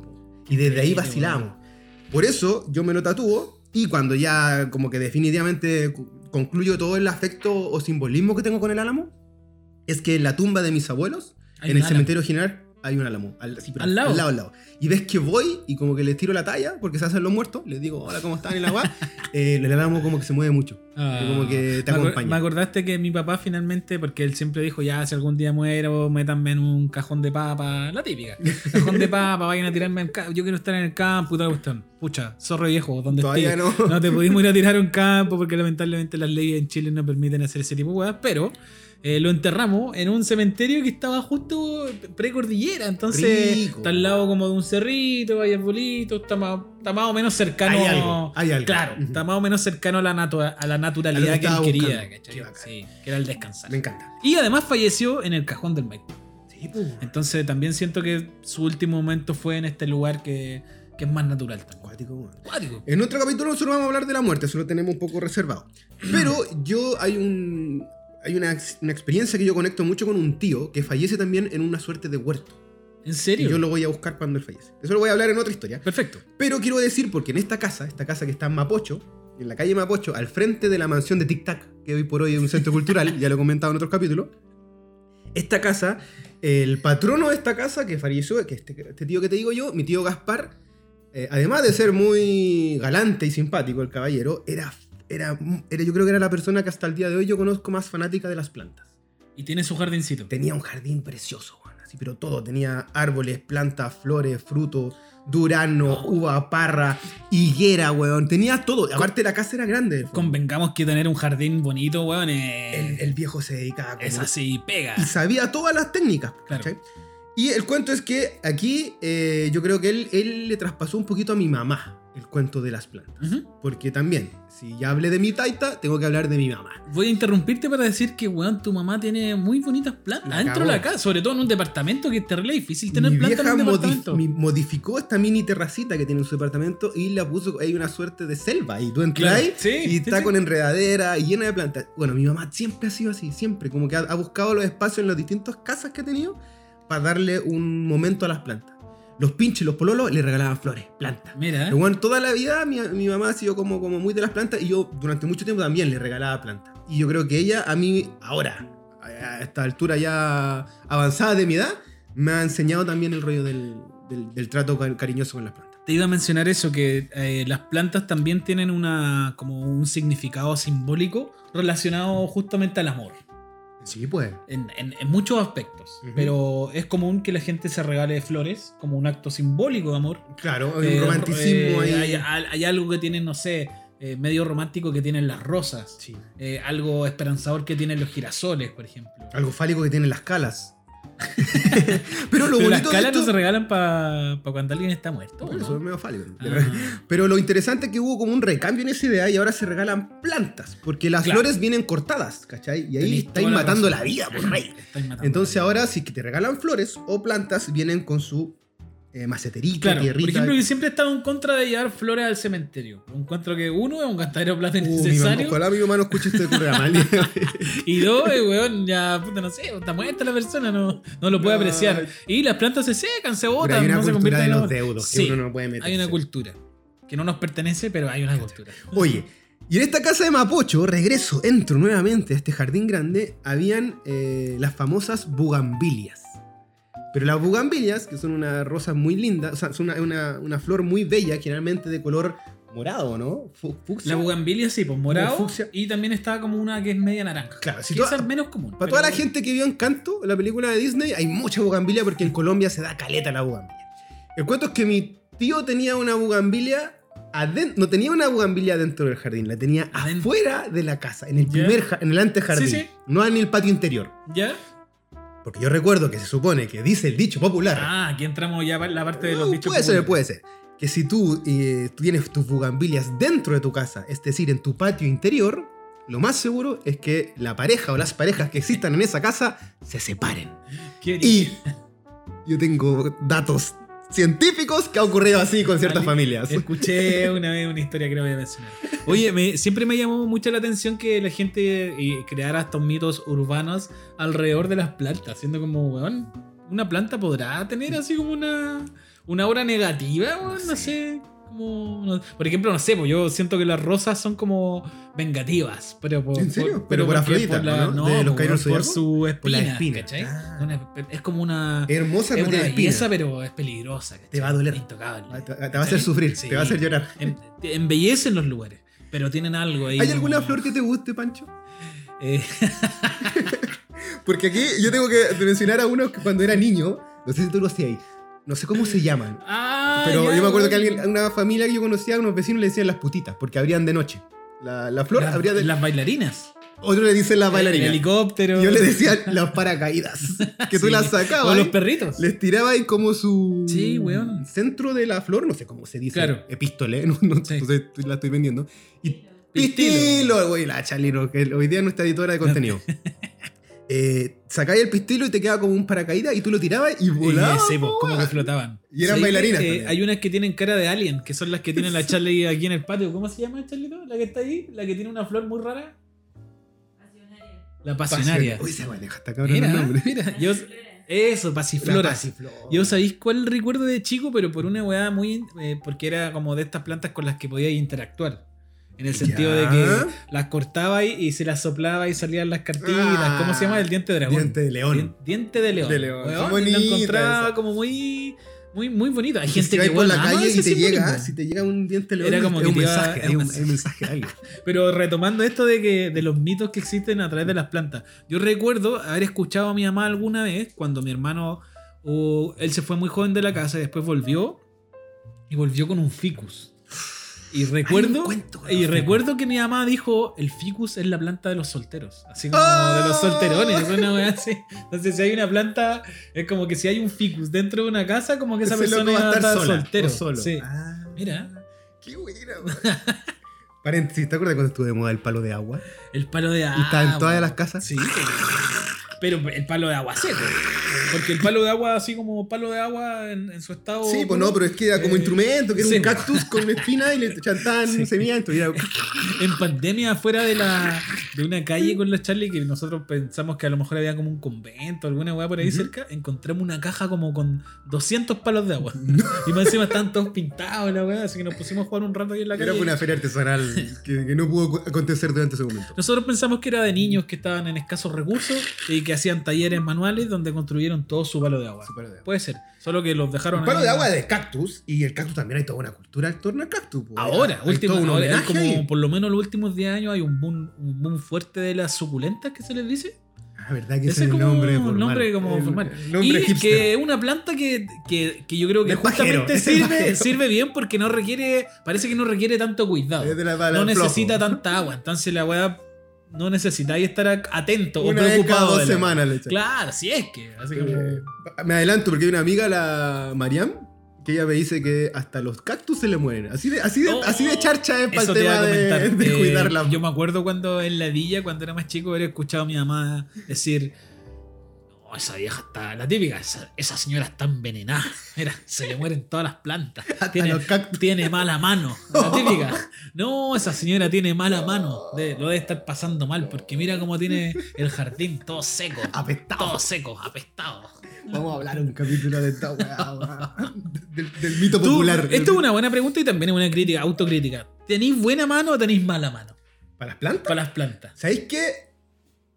Y desde ahí vacilábamos. Por eso yo me lo tatúo y cuando ya como que definitivamente concluyo todo el afecto o simbolismo que tengo con el álamo, es que en la tumba de mis abuelos, Hay en el álamo. cementerio general, hay un álamo. Al, sí, pero ¿Al lado? Al lado, al lado. Y ves que voy y como que les tiro la talla, porque se hacen los muertos, les digo, hola, ¿cómo están? Y la guá, eh, el álamo como que se mueve mucho. Ah. Como que te me, acompaña. me acordaste que mi papá finalmente, porque él siempre dijo, ya, si algún día muero, métanme en un cajón de papa, la típica. Cajón de papa, vayan a tirarme en campo, yo quiero estar en el campo y toda la cuestión. Pucha, zorro viejo, donde Todavía estés. no. No te pudimos ir a tirar un campo porque lamentablemente las leyes en Chile no permiten hacer ese tipo de weas, pero eh, lo enterramos en un cementerio que estaba justo precordillera, entonces Rico. está al lado como de un cerrito, hay arbolitos, está más, está más o menos cercano. Hay algo, hay algo. Claro, está más o menos cercano a la, natu- a la naturalidad que él quería. Sí, que era el descansar. Me encanta. Y además falleció en el cajón del Maipo. Sí, pues. Entonces también siento que su último momento fue en este lugar que, que es más natural. Cuático, weón. Acuático. En otro capítulo nosotros vamos a hablar de la muerte, eso lo tenemos un poco reservado. Pero yo hay un hay una, una experiencia que yo conecto mucho con un tío que fallece también en una suerte de huerto. ¿En Y serio? yo lo voy a buscar cuando él fallece. Eso lo voy a hablar en otra historia. Perfecto. Pero quiero decir, porque en esta casa, esta casa que está en Mapocho, en la calle Mapocho, al frente de la mansión de Tic Tac, que hoy por hoy es un centro cultural, ya lo he comentado en otros capítulos, esta casa, el patrono de esta casa que falleció, que este, este tío que te digo yo, mi tío Gaspar, eh, además de ser muy galante y simpático el caballero, era, era, era, yo creo que era la persona que hasta el día de hoy yo conozco más fanática de las plantas. Y tiene su jardincito. Tenía un jardín precioso, weón, así, pero todo. Tenía árboles, plantas, flores, frutos, durano, uva, parra, higuera, weón. Tenía todo. Aparte, la casa era grande. Convengamos que tener un jardín bonito, weón, es, El, el viejo se dedicaba a es así, pega. Y sabía todas las técnicas. Claro. Y el cuento es que aquí eh, yo creo que él, él le traspasó un poquito a mi mamá el cuento de las plantas. Porque también, si ya hablé de mi taita, tengo que hablar de mi mamá. Voy a interrumpirte para decir que, weón, tu mamá tiene muy bonitas plantas. La Adentro de la casa, sobre todo en un departamento que es terrible difícil tener mi plantas vieja en un departamento. modificó esta mini terracita que tiene en su departamento y la puso, hay una suerte de selva y tú entras Claro, ahí sí, y sí, está sí. con enredadera y llena de plantas. Bueno, mi mamá siempre ha sido así, siempre, como que ha, ha buscado los espacios en las distintas casas que ha tenido para darle un momento a las plantas. Los pinches, los pololos le regalaban flores, plantas. Mira, Pero bueno, toda la vida mi, mi mamá ha sido como, como muy de las plantas y yo durante mucho tiempo también le regalaba plantas. Y yo creo que ella a mí ahora, a esta altura ya avanzada de mi edad, me ha enseñado también el rollo del, del- del trato cari- cariñoso con las plantas. te iba a mencionar eso, que eh, las plantas también tienen una, como un significado simbólico relacionado justamente al amor. Sí, pues. En, en- en muchos aspectos. Pero es común que la gente se regale flores como un acto simbólico de amor. Claro, hay Eh, un romanticismo eh, ahí. Hay, hay algo que tienen, no sé, eh, medio romántico que tienen las rosas. Sí. Eh, algo esperanzador que tienen los girasoles, por ejemplo. Algo fálico que tienen las calas. Pero lo Pero las bonito de calas esto- no se regalan para cuando alguien está muerto. Eso es medio fálico. Ah. Pero lo interesante es que hubo como un recambio en esa idea y ahora se regalan plantas. Porque las Claro. flores vienen cortadas, ¿cachai? Y ahí Tenés estáis la matando razón. la vida, por rey. Entonces la ahora, si te regalan flores o plantas, vienen con su eh, maceterita, Claro, por tierrita. ejemplo, yo siempre he estado en contra de llevar flores al cementerio. Encuentro que uno es un gastadero de plata Uh, innecesario. ojalá mi mamá no escuche este programa. y dos, eh, weón, ya, puta, no sé, está muerta la persona, no, no lo puede No. apreciar. Y las plantas se secan, se botan, hay una no se cultura convierten de en los deudos Sí, que uno no puede meter. Hay una cultura que no nos pertenece, pero hay una cultura. Oye, y en esta casa de Mapocho, regreso, entro nuevamente a este jardín grande, habían eh, las famosas bugambilias. Pero las bugambilias, que son una rosa muy linda, o sea, son una, una- una flor muy bella, generalmente de color morado, ¿no? Fu- fucsia. La bugambilia sí, pues morado. fucsia. Y también está como una que es media naranja. Claro, si que esa es menos común. Para toda la gente que vio Encanto, la película de Disney, hay mucha bugambilia porque en Colombia se da caleta la bugambilia. El cuento es que mi tío tenía una bugambilia adentro, no tenía una bugambilia dentro del jardín, la tenía Adentro. afuera de la casa, en el Ya. primer, en el antejardín, Sí, sí. no en el patio interior. ¿Ya? Porque yo recuerdo que se supone que dice el dicho popular. Ah, aquí entramos ya en la parte de los Uh, dichos. puede ser, populares. puede ser. Que si tú eh, tienes tus bugambilias dentro de tu casa, es decir, en tu patio interior, lo más seguro es que la pareja o las parejas que existan en esa casa se separen. Qué Y yo tengo datos científicos que ha ocurrido así con ciertas familias. Escuché una vez una historia que no voy a mencionar. Oye, me- siempre me llamó mucho la atención que la gente eh, creara estos mitos urbanos alrededor de las plantas, siendo como, weón, una planta podrá tener así como una, una aura negativa, weón, no sé. Como, por ejemplo, no sé, pues yo siento que las rosas son como vengativas. Pero por, ¿En serio? por- Pero por Afrodita, la- ¿no? ¿De los por- caídos por su espina, Por la espina. ¿cachai? Ah. Una- es como una, Hermosa, es pero una tiene belleza, espina. pero es peligrosa. ¿cachai? Te va a doler. Intocable. Te, te va a hacer sufrir, Sí. te va a hacer llorar. Te embellecen los lugares, pero tienen algo ahí. ¿Hay como- alguna flor que te guste, Pancho? Eh, Porque aquí yo tengo que mencionar a uno que cuando era niño, no sé si tú lo hacías ahí, no sé cómo se llaman. ah, Pero ya, yo me acuerdo que alguien, una familia que yo conocía, unos vecinos le decían las putitas, porque abrían de noche. La, la flor Las, abría de las bailarinas. Otro le dicen las El bailarinas. helicóptero. Yo le decía las paracaídas. Que tú Sí. las O sacabas. los perritos. Les tiraba ahí como su Sí, weón. centro de la flor, no sé cómo se dice. Claro. Epístole, no, no, Sí. no estoy- la estoy vendiendo. Y Pistilo. güey, la Chalino, que hoy día es nuestra editora de contenido. eh, sacáis el pistilo y te quedaba como un paracaídas y tú lo tirabas y Y volaba. ese, po, como que flotaban. Y eran ¿Sabes bailarinas? Eh, hay unas que tienen cara de alien, que son las que tienen la Charlie aquí en el patio. ¿Cómo se llama, Charlito? La que está ahí, la que tiene una flor muy rara. La pasionaria. Uy, se maneja hasta cabrón Mira, el nombre. mira, yo, eso, pasiflora. pasiflor. Yo sabéis cuál recuerdo de chico, pero por una weá muy. eh, porque era como de estas plantas con las que podíais interactuar. En el sentido Ya. de que las cortaba y, y se las soplaba y salían las cartitas. Ah. ¿Cómo se llama? El diente de dragón. Diente de león. Dien- diente de león. De león. Weón, Son lo encontraba como muy. Muy, muy bonito. Hay Y gente que por la calle y te llega, si te llega un diente león, Era como es que un mensaje, es un un, mensaje alguien. Pero retomando esto de que de los mitos que existen a través de las plantas. Yo recuerdo haber escuchado a mi mamá alguna vez cuando mi hermano o él se fue muy joven de la casa y después volvió y volvió con un ficus. Y recuerdo cuento y recuerdo que mi mamá dijo, "El ficus es la planta de los solteros", así como ¡Ah! de los solterones, una wea así. Entonces, si hay una planta es como que si hay un ficus dentro de una casa, como que esa Ese persona va a estar sola, soltero. solo. Sí. Ah, Mira. Qué buena. Paréntesis, ¿te acuerdas cuando estuvo de moda el palo de agua? El palo de agua. y está en todas las casas. Sí. Pero el palo de agua seco. Porque el palo de agua, así como palo de agua en, en su estado. Sí, pues no, pero es que era como Eh, instrumento, que era sí. un cactus con una espina y le chantaban Sí. semillas. Era- En pandemia, afuera de la de una calle con la Charlie, que nosotros pensamos que a lo mejor había como un convento, alguna weá por ahí cerca, encontramos una caja como con 200 palos de agua. Y más encima estaban todos pintados la weá, así que nos pusimos a jugar un rato ahí en la calle. Era una feria artesanal que, que no pudo acontecer durante ese momento. Nosotros pensamos que era de niños que estaban en escasos recursos y que hacían talleres manuales donde construyeron todo su palo de agua. Su palo de agua. Puede ser, solo que los dejaron El palo de agua es de cactus y el cactus también hay toda una cultura en torno al cactus. po. Ahora, hay último, todo un ahora, como ahí. por lo menos los últimos 10 años hay un boom, un boom fuerte de las suculentas que se les dice. Ah, verdad que ese es el como nombre un formal. nombre como formal. el nombre y hipster. que es una planta que, que, que yo creo que justamente sirve, sirve bien porque no requiere, parece que no requiere tanto cuidado. La- no flojo. necesita tanta agua. Entonces la weá no necesitáis estar atento o Una vez cada preocupado. dos la- semanas le. Claro, si es que. Así como. Eh, me adelanto porque hay una amiga, la Mariam, que ella me dice que hasta los cactus se le mueren. Así de, así de, Oh, así de charcha es para el tema a de, de Eh, cuidarla. Yo me acuerdo cuando en la villa, cuando era más chico, haber escuchado a mi mamá decir. "No, esa vieja está. La típica, esa, esa señora está envenenada. Mira, se le mueren todas las plantas. Tiene, mala mano. La típica. No, esa señora tiene mala mano. De- lo debe estar pasando mal porque mira cómo tiene el jardín todo seco. Apestado. Todo seco, apestado. Vamos a hablar un capítulo de esta weá, del, del mito popular. esto es una buena pregunta y también es una crítica, autocrítica. ¿Tenéis buena mano o tenéis mala mano? ¿Para las plantas? Para las plantas. ¿Sabéis qué?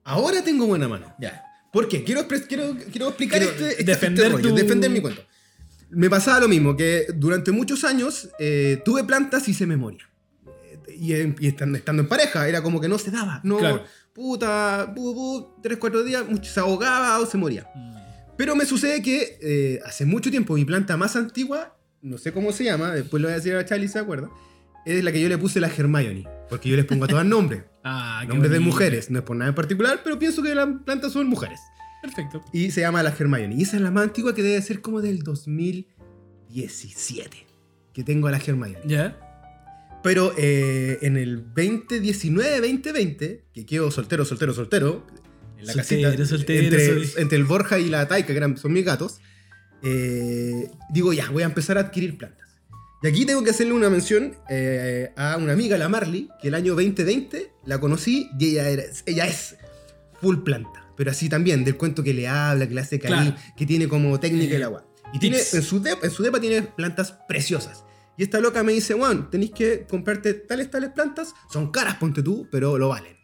Ahora tengo buena mano. Ya. ¿Por qué? Quiero, quiero, quiero explicar Quiero este, este- defender este rollo, tu- defender mi cuento. Me pasaba lo mismo, que durante muchos años eh, tuve plantas y se me moría. Eh, Y, y estando, estando en pareja, era como que no se daba. No, Claro. puta, pu, pu, tres, cuatro días, se ahogaba o se moría. Pero me sucede que eh, hace mucho tiempo mi planta más antigua, no sé cómo se llama, después lo voy a decir a Charlie, ¿se acuerda? Es la que yo le puse la Hermione, porque yo les pongo a todas nombres. Ah, nombres de mujeres, no es por nada en particular, pero pienso que las plantas son mujeres. Perfecto. Y se llama la Hermione. Y esa es la más antigua que debe ser como del 2017. Que tengo a la Hermione. Ya. Pero eh, en el 2019-2020, que quedo soltero, soltero, soltero. En la Soltero, casita. soltero, entre, soy. entre el Borja y la Taika, que eran, son mis gatos. eh, digo, ya, voy a empezar a adquirir plantas. Y aquí tengo que hacerle una mención eh, a una amiga, la Marley, que el año 2020 la conocí y ella, era, ella es full planta. Pero así también, del cuento que le habla, que le hace cariño, Claro. que tiene como técnica Eh, el agua. Y tiene, tips. en, su depa, en su depa tiene plantas preciosas. Y esta loca me dice, Juan, tenéis que comprarte tales, tales plantas. Son caras, ponte tú, pero lo valen.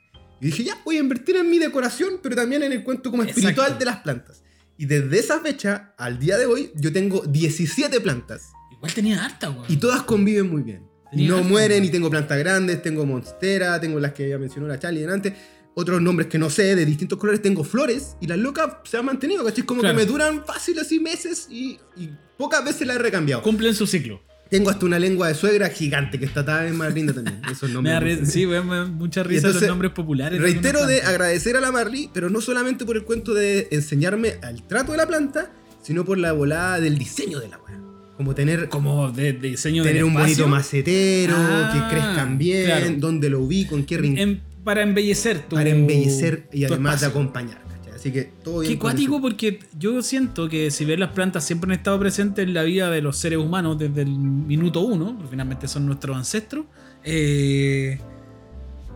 Y dije, ya, voy a invertir en mi decoración, pero también en el cuento como Exacto. espiritual de las plantas. Y desde esa fecha al día de hoy, yo tengo 17 plantas. Igual tenía harta, weón. Y todas conviven muy bien. Tenía no harta, mueren weón. y tengo plantas grandes, tengo monstera, tengo las que ya mencionó la Charlie delante. Otros nombres que no sé, de distintos colores, tengo flores y las locas se han mantenido, ¿cachai? Como Claro. que me duran fácil así meses y, y pocas veces las he recambiado. Cumplen su ciclo. Tengo hasta una lengua de suegra gigante que está cada vez más linda también. Esos Me nombres. da ri- sí, me da mucha risa entonces, los nombres populares. Reitero de agradecer a la Marley, pero no solamente por el cuento de enseñarme al trato de la planta, sino por la volada del diseño de la weá. Como tener, Como de, de diseño tener un bonito macetero, Ah, que crezcan bien, claro. dónde lo ubico, en qué rincón. Para embellecer tu para embellecer y además de acompañar. ¿cachai? Así que todo bien. Qué cuático porque yo siento que si bien las plantas siempre han estado presentes en la vida de los seres humanos desde el minuto uno, porque finalmente son nuestros ancestros, eh,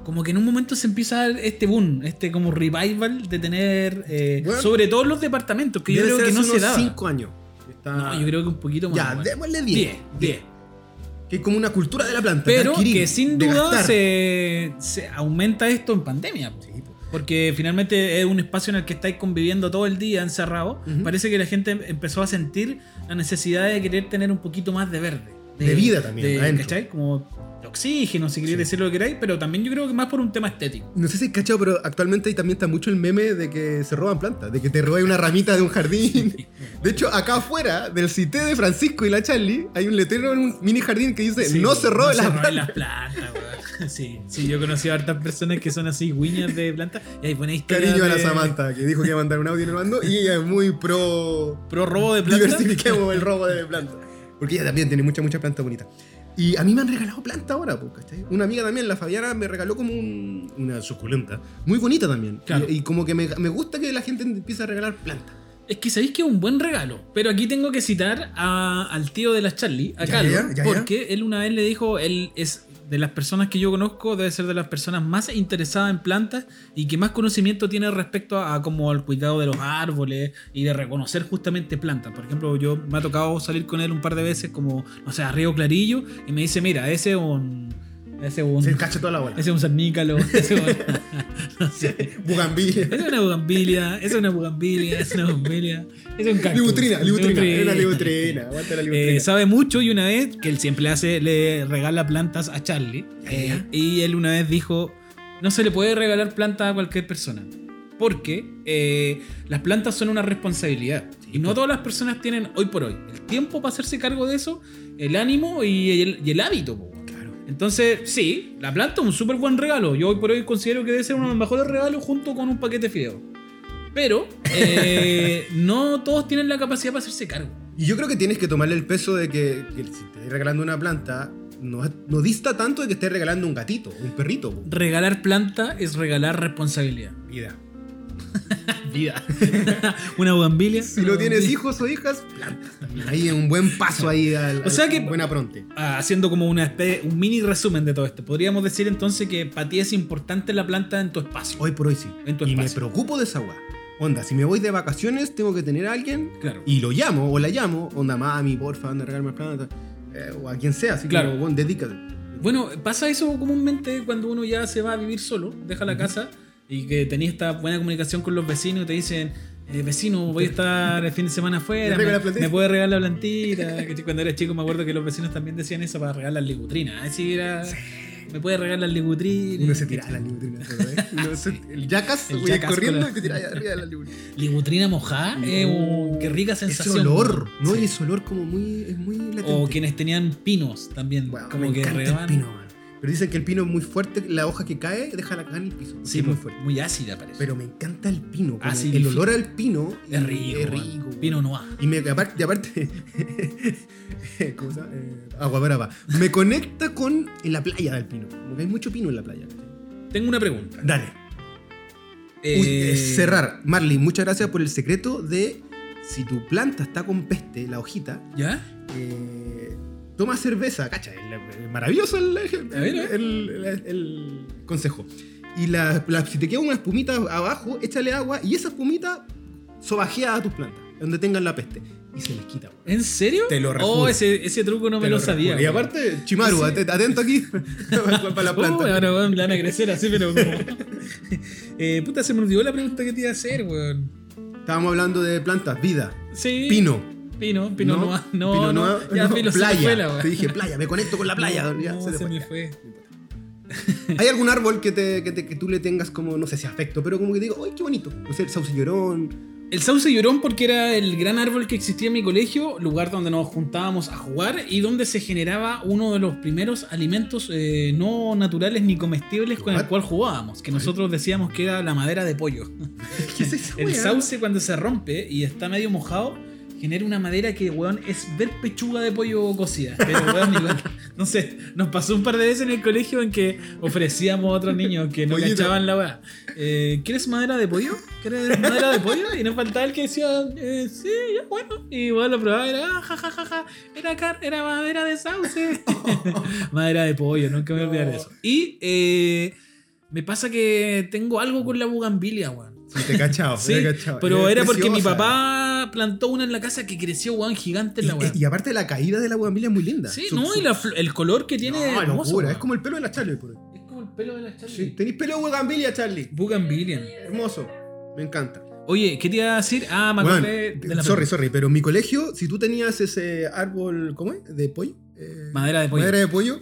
como que en un momento se empieza a dar este boom, este como revival de tener, eh, Bueno, sobre todo en los departamentos, que yo creo que no hace se unos daba. 5 años. Está- No, yo creo que un poquito más. Ya, démosle 10. 10, 10. Que es como una cultura de la planta. Pero adquirir, que sin duda se, se aumenta esto en pandemia. Sí. Porque finalmente es un espacio en el que estáis conviviendo todo el día encerrado. Parece que la gente empezó a sentir la necesidad de querer tener un poquito más de verde. De vida también, de-. ¿Cachai? Como de oxígeno, si queréis Sí. decir lo que queráis, pero también yo creo que más por un tema estético. No sé si es cachado, pero actualmente ahí también está mucho el meme de que se roban plantas, de que te robáis una ramita de un jardín. De hecho, acá afuera del cité de Francisco y la Charlie hay un letrero en un mini jardín que dice Sí, no se roben no las plantas. las plantas. Sí, sí, yo he conocido a hartas personas que son así, guiñas de plantas. Y hay buena historia. Cariño a la Samantha, que dijo que iba a mandar un audio y no lo mandó, y ella es muy pro Pro robo de plantas. diversifiquemos el robo de plantas. Porque ella también tiene mucha, mucha planta bonita. Y a mí me han regalado planta ahora, ¿cachai? Una amiga también, la Fabiana, me regaló como un- una suculenta. Muy bonita también. Claro. Y, y como que me, me gusta que la gente empiece a regalar plantas. Es que sabéis que es un buen regalo. Pero aquí tengo que citar a- al tío de la Charlie, a Carlos, porque él una vez le dijo, él es de las personas que yo conozco, debe ser de las personas más interesadas en plantas y que más conocimiento tiene respecto a, como al cuidado de los árboles y de reconocer justamente plantas. Por ejemplo, yo me ha tocado salir con él un par de veces como, no sé, a Río Clarillo y me dice, mira, ese es un... Ese es un... Se cacha toda la bola. Ese es un cernícalo, ese es un... no sé. Bugambilla. Esa es una bugambilia, esa es una bugambilia, esa es una bugambilia, es un cactus. Libutrina, libutrina. Es una libutrina. Aguanta la libutrina. Eh, sabe mucho y una vez que él siempre hace, le regala plantas a Charlie. Eh, y él una vez dijo: No se le puede regalar plantas a cualquier persona. Porque eh, las plantas son una responsabilidad. y no todas las personas tienen hoy por hoy el tiempo para hacerse cargo de eso, el ánimo y el, y el hábito. po. Entonces, sí, la planta es un súper buen regalo. Yo hoy por hoy considero que debe ser uno de los mejores regalos junto con un paquete de fideo. Pero eh, no todos tienen la capacidad para hacerse cargo. Y yo creo que tienes que tomarle el peso de que, que si te estás regalando una planta, no, no dista tanto de que estés regalando un gatito, un perrito. Regalar planta es regalar responsabilidad. Vida. Vida. Una bugambilia. Si no tienes hijos o hijas, plantas. Ahí un buen paso ahí al, O sea que- buena pronte. Ah, haciendo como una espe- un mini resumen de todo esto. Podríamos decir entonces que para ti es importante la planta en tu espacio. Hoy por hoy sí. En tu y me preocupo de esa weá. Onda, si me voy de vacaciones, tengo que tener a alguien Claro. y lo llamo o la llamo. Onda, mami, porfa, anda a regalarme planta. Eh, o a quien sea. Así Claro. bueno, dedícate. Bueno, pasa eso comúnmente cuando uno ya se va a vivir solo, deja la casa y que tenía esta buena comunicación con los vecinos y te dicen, eh, vecino, voy a estar el fin de semana afuera, ¿Me me, la plantita?" me puede regalar la plantita. Cuando era chico me acuerdo que los vecinos también decían eso para regalar ligutrina. Así era, me puede regalar ligutrina. Uno se tira a la libutrina. Uno se- el yacas, El yacas corriendo la- y te tira allá arriba de la libutrina. Ligutrina mojada, eh, oh, qué rica Ese sensación. olor, ¿no? Sí. Y ese olor como muy, es muy latente. O quienes tenían pinos también, Bueno, como me que regaban. Pero dicen que el pino es muy fuerte, la hoja que cae deja la caga en el piso. Sí, muy muy, fuerte. muy ácida parece. Pero me encanta el pino. Así, el olor al pino. es rico. Es rico. Pino noir. Y me, aparte, y aparte ¿cómo se llama? Eh, agua brava. Me conecta con la playa del pino. Porque hay mucho pino en la playa. Tengo una pregunta. Dale. Eh, Uy, eh, cerrar. Marley, muchas gracias por el secreto de si tu planta está con peste, la hojita, ¿Ya? eh, toma cerveza. Cacha, el- el- maravilloso el, el- consejo. Y la, la- si te queda una espumita abajo, échale agua y esa espumita sobajea a tus plantas, donde tengan la peste. Y se les quita. weón. ¿En serio? Te lo Oh, rejuro. ese, ese truco no me lo, lo sabía. Y aparte, Chimaru, Sí. at- atento aquí para la planta. Oh, ahora weón, le van a crecer así, pero como... eh, puta, se me olvidó la pregunta que te iba a hacer, weón. Estábamos hablando de plantas, vida, Sí. pino. Pino, pino no, no, Pino no, ya no, se me playa. fue la weón. Te dije playa, me conecto con la playa. Ya, no, se se me fue. ¿Hay algún árbol que, te, que, te- que tú le tengas como, no sé si afecto, pero como que digo, ¡ay, qué bonito! No sé, el sauce llorón. El sauce llorón porque era el gran árbol que existía en mi colegio, lugar donde nos juntábamos a jugar y donde se generaba uno de los primeros alimentos eh, no naturales ni comestibles con el cual jugábamos, que nosotros decíamos que era la madera de pollo. ¿Qué es esa El sauce cuando se rompe y está medio mojado, genera una madera que, weón, es ver pechuga de pollo cocida. Pero, weón, igual, no sé, nos pasó un par de veces en el colegio en que ofrecíamos a otros niños que no cachaban la weá. Eh, ¿Quieres madera de pollo? ¿Quieres madera de pollo? Y nos faltaba el que decía, eh, sí, ya, bueno. Y igual lo probaba y era, ah, ja, ja, ja, ja, era, car era madera de sauce. madera de pollo, nunca me voy a olvidar de eso. Y eh, me pasa que tengo algo con la bugambilia, weón. Sí, te he cachado, Sí, te he cachado. pero Es era porque mi papá plantó una en la casa que creció, weón, gigante en la Y, weá. y aparte la caída de la bugambilia es muy linda. Sí, Su- no, su- y la el color que tiene. No, hermoso, locura, weón. es como el pelo de la Charlie. por ahí. Es como el pelo de la Charlie. Sí, tenéis pelo de bugambilia, Charlie. Bugambilian. Hermoso. Me encanta. Oye, ¿qué te iba a decir? Ah, me Bueno, acordé de la sorry, sorry, pero en mi colegio, si tú tenías ese árbol, ¿cómo es? ¿De pollo? Eh, Madera de pollo. Madera de pollo.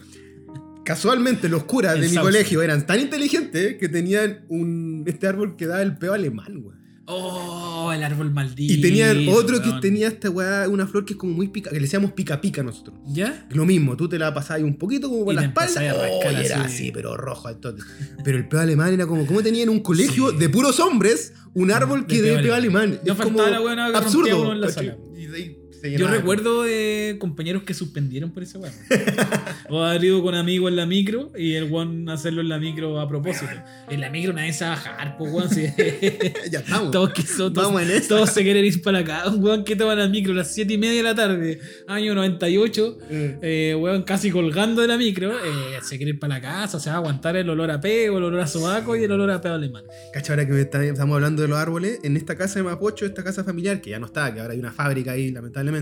Casualmente los curas El de mi colegio eran tan inteligentes que tenían un, este árbol que daba el peo alemán, güey. Oh, el árbol maldito. Y tenían otro que tenía esta weá, una flor que es como muy pica, que le decíamos pica pica nosotros. ¿Ya? Lo mismo, tú te la pasabas ahí un poquito como por Y la espalda. a Oh, y era así. pero rojo. Entonces. Pero el peo alemán era como, ¿cómo tenían en un colegio Sí. de puros hombres un árbol que De de peo alemán. No Es como la weá absurdo. en la sala. Y de ahí se Yo recuerdo de compañeros que suspendieron por ese weón. o haber ido con amigos en la micro y el weón hacerlo en la micro a propósito. En la micro nadie se va a bajar, pues weón. si- ya estamos. todos, que son- todos, Vamos en esa. todos se quieren ir para acá. Un weón que toma la micro a las 7 y media de la tarde, año 98. Eh, Eh, weón, casi colgando de la micro, eh, se quiere ir para la casa, se va a aguantar el olor a peo, el olor a sobaco y el olor a peo alemán. Cacha, ahora que estamos hablando de los árboles, en esta casa de Mapocho, esta casa familiar, que ya no está, que ahora hay una fábrica ahí, lamentablemente,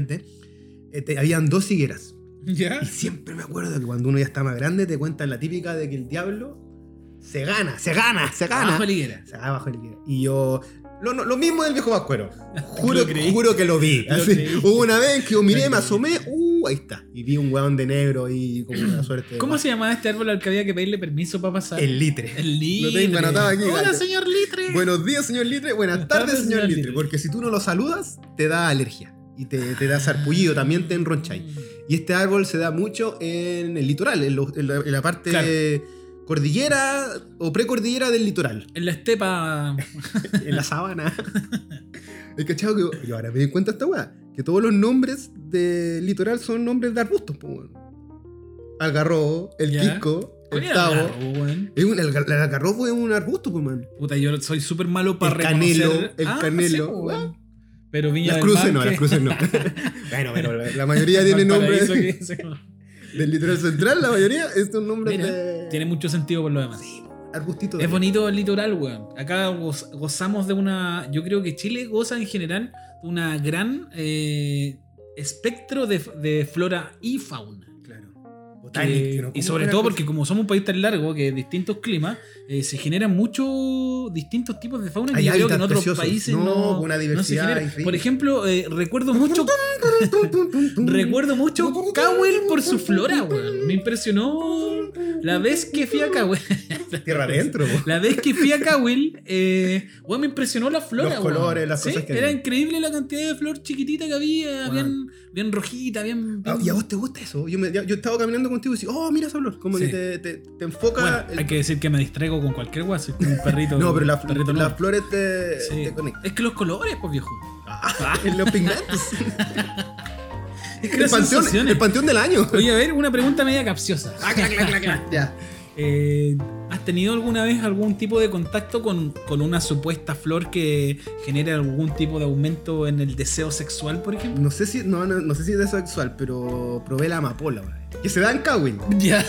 eh, te- habían dos higueras. ¿Ya? Y siempre me acuerdo que cuando uno ya está más grande, te cuentan la típica de que el diablo se gana, se gana, se gana. Abajo de la higuera. Se abajo de la higuera. Y yo. Lo, lo mismo del viejo vascuero. Juro, Lo juro que lo vi. Lo Así, hubo una vez que yo miré, Lo me asomé, uh, ahí está. Y vi un hueón de negro y como una suerte. de ¿Cómo se llamaba este árbol al que había que pedirle permiso para pasar? El litre. El litre. Lo tengo anotado aquí, Hola, señor litre. Buenos días, señor Litre. Buenas Buenas tardes, tardes, señor señor Litre. Litre. Porque si tú no lo saludas, te da alergia. Y te, te da sarpullido, también te enroncháis. Y este árbol se da mucho en el litoral, en, lo- en la, en la parte Claro. cordillera o precordillera del litoral. En la estepa. en la sabana. ¿Has cachado que yo ahora me di cuenta esta weá? Que todos los nombres del litoral son nombres de arbustos. Algarrobo, el Ya. quisco, ¿Cuál el tabo. el el, el algarrobo es un arbusto, pues, man. Puta, yo soy súper malo para El canelo, el Ah, canelo. sí. Pero Viña Las del cruces Mar, no, que- las cruces no. bueno, pero la- la mayoría tiene nombres del litoral central, la mayoría son nombres Mira, de Tiene mucho sentido por lo demás. arbustitos. Es bonito el litoral, weón. Acá goz- gozamos de una. Yo creo que Chile goza en general de una gran eh, espectro de, de flora y fauna. Y ¿Cómo sobre todo cosa? porque como somos un país tan largo que distintos climas, eh, se generan muchos distintos tipos de fauna Hay que yo creo que en otros preciosos. países No, una no se diversidad genera. Por ejemplo, eh, recuerdo mucho recuerdo mucho Cowell por su flora, weón. Me impresionó la vez que fui a Cowell. Tierra adentro, po. La vez que fui a Cowell, eh, weón, me impresionó la flora, Los weón. colores, las Sí, cosas que Era había. increíble la cantidad de flor chiquitita que había, bien, bien rojita, bien. Ah, ¿Y a vos te gusta eso? Yo, me, yo estaba caminando contigo y decía, oh, mira esa flor. Como Sí. que te, te, te enfoca. Bueno, el- hay que decir que me distraigo con cualquier soy como un perrito. No, pero la- perrito las flores te, Sí. te conectan. Es que los colores, pues viejo. en los pigmentos. Es que el, panteón, el panteón del año. Oye, a ver, una pregunta media capciosa. ya. Eh, ¿Has tenido alguna vez algún tipo de contacto con, con una supuesta flor que genere algún tipo de aumento en el deseo sexual, por ejemplo? No sé si, no, no, no sé si es de sexual, pero probé la amapola. Que se da en Cowell. Ya.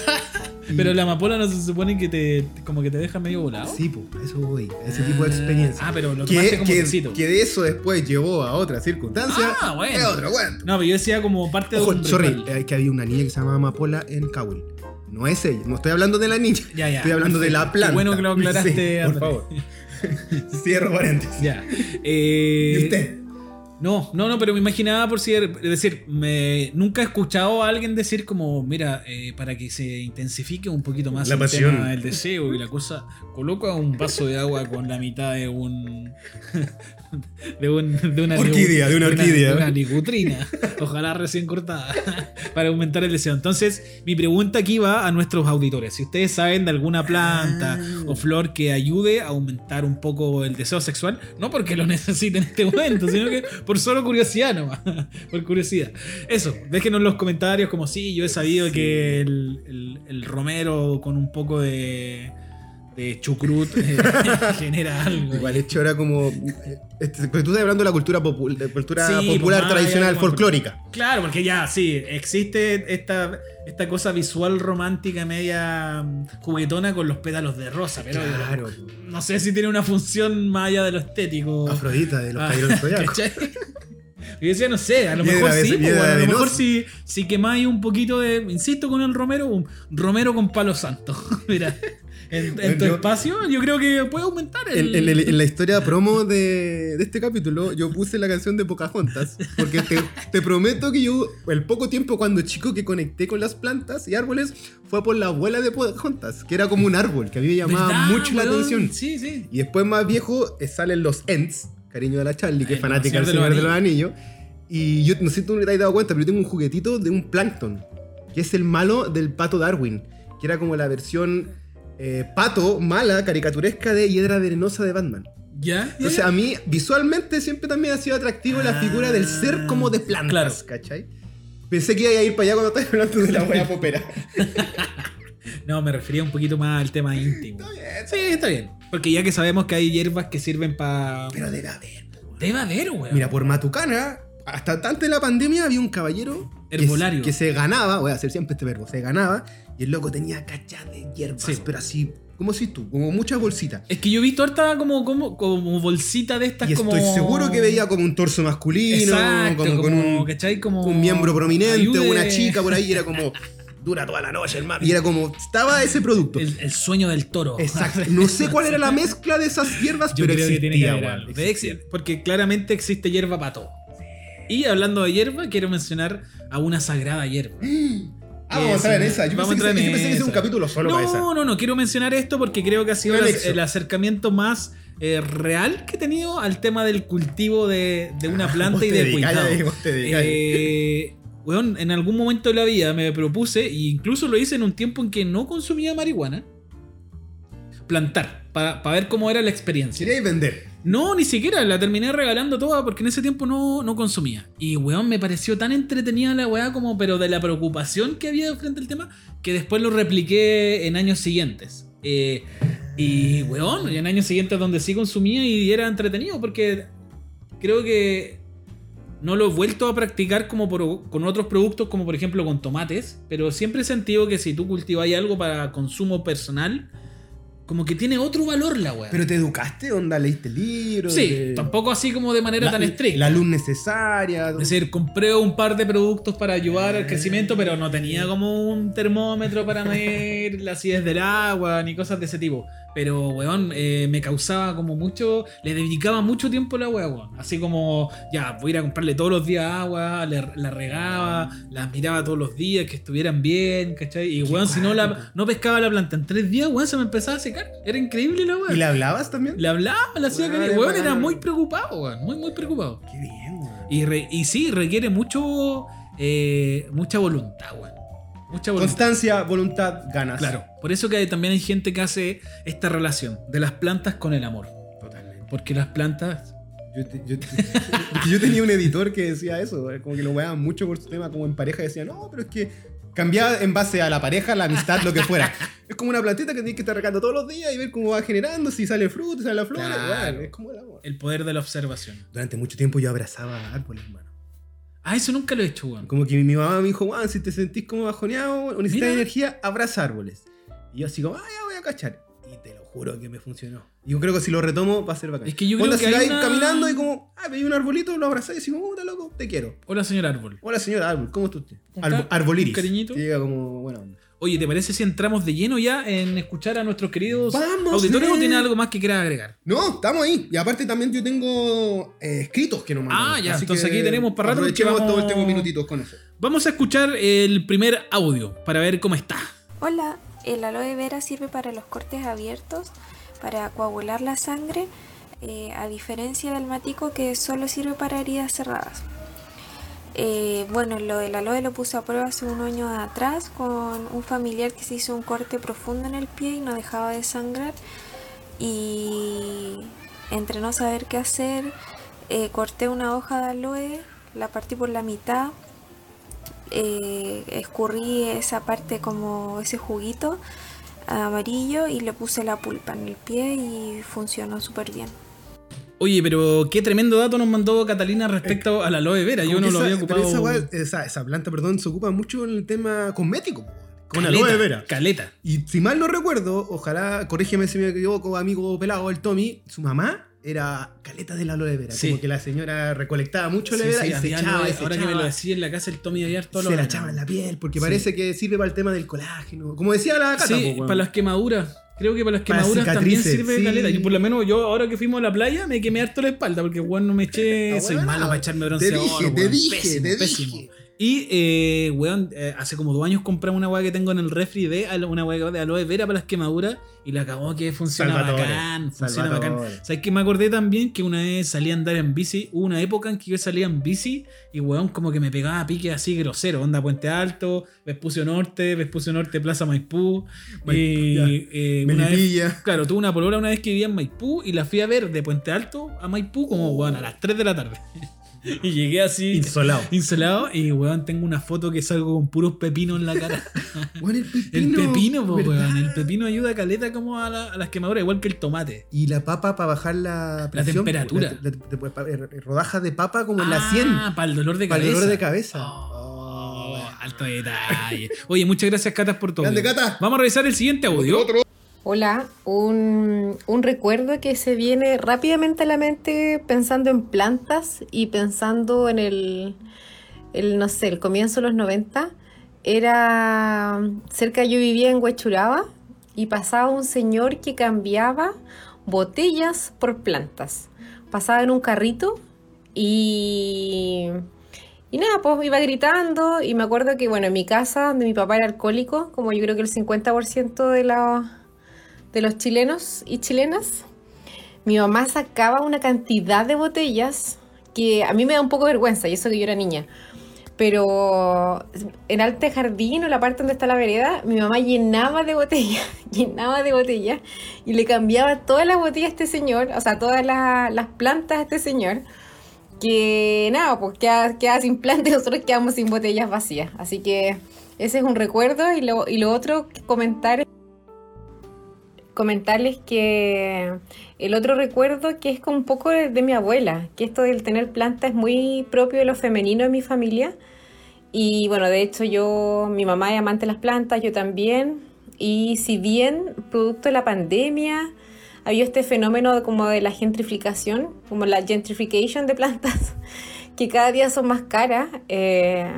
Pero la amapola no se supone que te como que te deja medio volado. Sí, pues, eso voy. Ese tipo de experiencia. Ah, pero lo tomaste que, como que, que de eso después llevó a otra circunstancia. Ah, bueno. Es otro cuento. No, pero yo decía como parte de un sorry, ritual. es que había una niña que se llamaba Amapola en Cowell. No es ella, no estoy hablando de la niña. Ya, ya. Estoy hablando de la Qué planta. bueno que lo aclaraste, Sí, por favor. Cierro paréntesis. Ya. Eh, ¿Y usted? No, no, no, pero me imaginaba por si, es decir, me, nunca he escuchado a alguien decir como, mira, eh, para que se intensifique un poquito más La el pasión. tema del deseo y la cosa, coloca un vaso de agua con la mitad de un, de, un, de una Orquídea, de una orquídea. de una nicutrina, ojalá recién cortada, para aumentar el deseo. Entonces, mi pregunta aquí va a nuestros auditores. Si ustedes saben de alguna planta Ah. o flor que ayude a aumentar un poco el deseo sexual, no porque lo necesiten en este momento, sino que por solo curiosidad nomás, por curiosidad. Eso, déjenos en los comentarios como sí, yo he sabido que el, el- el romero con un poco de, de chucrut eh, genera algo. Igual hecho era como. Este, tú estás hablando de la cultura, popu- de cultura Sí, popular pues, tradicional, folclórica. Claro, porque ya, sí, existe esta, esta cosa visual romántica media mm, juguetona con los pétalos de rosa, pero Claro. no sé si tiene una función más allá de lo estético. Afrodita de los Ah. Yo decía, no sé, a lo mejor sí, bueno, a lo mejor si, si quemáis un poquito de, insisto con el romero, un romero con palo santo. Mira, en, en tu yo- espacio yo creo que puede aumentar el... En, en en la historia promo de, de este capítulo, yo puse la canción de Pocahontas. Porque te, te prometo que yo, el poco tiempo cuando chico que conecté con las plantas y árboles, fue por la abuela de Pocahontas, que era como un árbol, que a mí me llamaba ¿Verdad, mucho la atención. Sí, sí. Y después más viejo eh, salen los Ents, cariño de la Charlie, que Ay, es fanática el del Señor de los los Anillos. Y yo no sé si tú te has dado cuenta, pero yo tengo un juguetito de un plancton, que es el malo del pato Darwin, que era como la versión eh, pato mala, caricaturesca de Hiedra Venenosa de Batman. ¿Ya? ¿Ya? Entonces a mí visualmente siempre también ha sido atractivo la Ah, figura del ser como de plantas, claro. ¿cachai? Pensé que iba a ir para allá cuando estabas hablando de la wea popera. No, me refería un poquito más al tema íntimo. Sí, está bien. Porque ya que sabemos que hay hierbas que sirven para... Pero debe haber. Debe haber, weón. Mira, por Matucana, hasta antes de la pandemia había un caballero que se- Herbolario. Que, se ganaba, voy a hacer siempre este verbo, se ganaba, y el loco tenía cachas de hierbas, Sí. pero así, como si tú, como muchas bolsitas. Es que yo he visto harta como, como, como bolsita de estas Y como... estoy seguro que veía como un torso masculino, Exacto, como, con un, ¿cachai? Como un miembro prominente, ayude- una chica por ahí, era como, dura toda la noche, hermano. Y era como, estaba ese producto. El, el sueño del toro. Exacto. No sé cuál era la mezcla de esas hierbas, Yo pero creo que tiene que existía, haber existía. ex- Porque claramente existe hierba para todo. Y hablando de hierba, quiero mencionar a una sagrada hierba. Ah, vamos a entrar en esa. Yo vamos a pensé, que, entrar yo en pensé que ese es un capítulo solo para esa. No, no, no, quiero mencionar esto porque creo que ha sido el, acercamiento más eh, real que he tenido al tema del cultivo de, de una planta Vos y te de dedicás, cuidado. Eh, weón, en algún momento de la vida me propuse, e incluso lo hice en un tiempo en que no consumía marihuana, plantar, para ver cómo era la experiencia. Quería vender. No, ni siquiera, la terminé regalando toda porque en ese tiempo no, no consumía. Y weón, me pareció tan entretenida la weá como, pero de la preocupación que había frente al tema, que después lo repliqué en años siguientes. Eh, y weón, en años siguientes donde sí consumía y era entretenido porque creo que no lo he vuelto a practicar como por- con otros productos, como por ejemplo con tomates, pero siempre he sentido que si tú cultivas algo para consumo personal, como que tiene otro valor la weá. ¿Pero te educaste? ¿Onda leíste libros? Sí, de- tampoco así como de manera la, tan estricta. La luz necesaria. Es decir, compré un par de productos para ayudar al crecimiento, pero no tenía como un termómetro para medir la acidez del agua ni cosas de ese tipo. Pero, weón, eh, me causaba como mucho. Le dedicaba mucho tiempo a la weá, weón. Así como, ya, voy a ir a comprarle todos los días agua, le- la regaba, las miraba todos los días, que estuvieran bien, ¿cachai? Y, weón, si no, la, no pescaba la planta en tres días, weón, se me empezaba a secar. Era increíble la weá. ¿Y le hablabas también? Le hablaba, le hacía Weón. Weón, era muy preocupado, weón. Muy, muy preocupado. Qué bien, weón. Y, re- y sí, requiere mucho eh, mucha voluntad, weón. Mucha voluntad. Constancia, voluntad, ganas. Claro. Por eso que también hay gente que hace esta relación de las plantas con el amor. Totalmente. Porque las plantas. Yo, te- yo, te- porque yo tenía un editor que decía eso, eh, como que lo weaban mucho por su tema como en pareja, decía, no, pero es que cambiaba en base a la pareja, la amistad, lo que fuera. Es como una plantita que tienes que estar regando todos los días y ver cómo va generando, si sale fruto, si sale la flor, Claro. es como el amor. El poder de la observación. Durante mucho tiempo yo abrazaba árboles, hermano. Ah, eso nunca lo he hecho, weón. Como que mi mamá me dijo, Juan, si te sentís como bajoneado o necesitas Mira. energía, abraza árboles. Y yo así como, ah, ya voy a cachar. Y te lo juro que me funcionó. Y yo creo que si lo retomo va a ser bacán. Es que yo creo Onda, que hay una- caminando y como, ah, veis un arbolito, lo abrazás y decimos, puta loco, te quiero. Hola, señor árbol. Hola señora árbol, ¿cómo está usted? Arboliris. un cariñito. Y llega como, bueno, onda. Oye, ¿te parece si entramos de lleno ya en escuchar a nuestros queridos Vamos, auditores o eh. tiene algo más que quieras agregar? No, estamos ahí. Y aparte también yo tengo eh, escritos que nos mandaron. Ah, ya, Así entonces que aquí tenemos para rato Aprovechemos vamos- todo el tiempo minutitos con eso. Vamos a escuchar el primer audio para ver cómo está. Hola, el aloe vera sirve para los cortes abiertos, para coagular la sangre, eh, a diferencia del matico que solo sirve para heridas cerradas. Eh, bueno, lo del aloe lo puse a prueba hace un año atrás con un familiar que se hizo un corte profundo en el pie y no dejaba de sangrar. Y entre no saber qué hacer, eh, corté una hoja de aloe, la partí por la mitad, eh, escurrí esa parte como ese juguito amarillo y le puse la pulpa en el pie y funcionó súper bien. Oye, pero qué tremendo dato nos mandó Catalina respecto a la aloe vera. Yo no lo había ocupado. Esa, esa, esa planta, perdón, se ocupa mucho en el tema cosmético. Con Caleta, aloe vera. Caleta. Y si mal no recuerdo, ojalá, corrígeme si me equivoco, amigo pelado, el Tommy, su mamá era caleta de la aloe vera. Sí. Como que la señora recolectaba mucho aloe Sí, vera sí, y se echaba, aloe- y se ahora que me lo echaba. decía en la casa el Tommy de todo se la echaba en la piel, porque parece que sirve para el tema del colágeno. Como decía la Cata, Sí, po, para las quemaduras. Creo que para las Para quemaduras también cicatrices, sirve sí. caleta. Y por lo menos yo, ahora que fuimos a la playa, me quemé harto la espalda porque, weón, no me eché. Ah, Soy malo para echarme te bronceador. dije, te dije, Pésimo, te pésimo. Y, eh, weón, eh, hace como dos años compré una weá que tengo en el refri de alo- una weá de aloe vera para las quemaduras y la acabó que funciona Salvatore, bacán. Funciona Salvatore. bacán. ¿Sabes que me acordé también que una vez salí a andar en bici? Hubo una época en que yo salía en bici y weón como que me pegaba pique así grosero. Onda Puente Alto, Vespucio Norte, Vespucio Norte, Plaza Maipú. Mai- y, eh, una vez- Melipilla. Claro, tuve una polola una vez que vivía en Maipú y la fui a ver de Puente Alto a Maipú como, weón, a las 3 de la tarde. y llegué así, Insolado. insolado, y, weón, tengo una foto que salgo con puros pepinos en la cara. Bueno, el el pepino. pepino, po, ¿verdad? weón. El pepino ayuda a caleta como a, la- a las quemaduras, igual que el tomate. Y la papa para bajar la presión, temperatura. la- la- la- pa- eh, rodajas de papa como en la 100. Ah, para el dolor de Para el cabeza. dolor de cabeza. Oh, Oh. alto detalle. Oye, muchas gracias, Catas, por todo. Grande, Cata. Vamos a revisar el siguiente audio. Hola, un, un recuerdo que se viene rápidamente a la mente pensando en plantas y pensando en el, el, no sé, el comienzo de los 90. Era cerca, yo vivía en Huechuraba y pasaba un señor que cambiaba botellas por plantas. Pasaba en un carrito y, y nada, pues iba gritando y me acuerdo que, bueno, en mi casa, donde mi papá era alcohólico, como yo creo que el 50% de la de los chilenos y chilenas, mi mamá sacaba una cantidad de botellas que a mí me da un poco vergüenza, y eso que yo era niña. pero en Alto Jardín o la parte donde está la vereda, mi mamá llenaba de botellas, llenaba de botellas y le cambiaba todas las botellas a este señor, o sea, todas las, las plantas a este señor. Que nada, pues queda, queda sin plantas y nosotros quedamos sin botellas vacías. Así que ese es un recuerdo. Y lo, y lo otro, comentar comentarles que el otro recuerdo que es con un poco de, de, mi abuela, que esto del tener plantas es muy propio de lo femenino en mi familia. Y bueno, de hecho yo, mi mamá es amante de las plantas, yo también. Y si bien producto de la pandemia había este fenómeno de, como de la gentrificación, como la gentrification de plantas, que cada día son más caras, eh,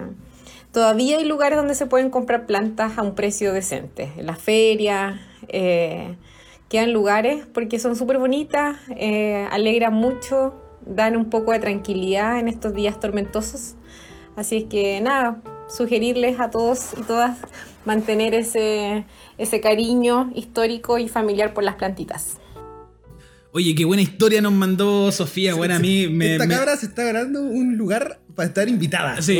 todavía hay lugares donde se pueden comprar plantas a un precio decente. En las ferias, eh, quedan lugares porque son súper bonitas, eh, alegran mucho, dan un poco de tranquilidad en estos días tormentosos. Así es que nada, sugerirles a todos y todas mantener ese, ese cariño histórico y familiar por las plantitas. Oye, qué buena historia nos mandó Sofía. Bueno, a mí me. Esta me- cabra se está ganando un lugar para estar invitada. Sí,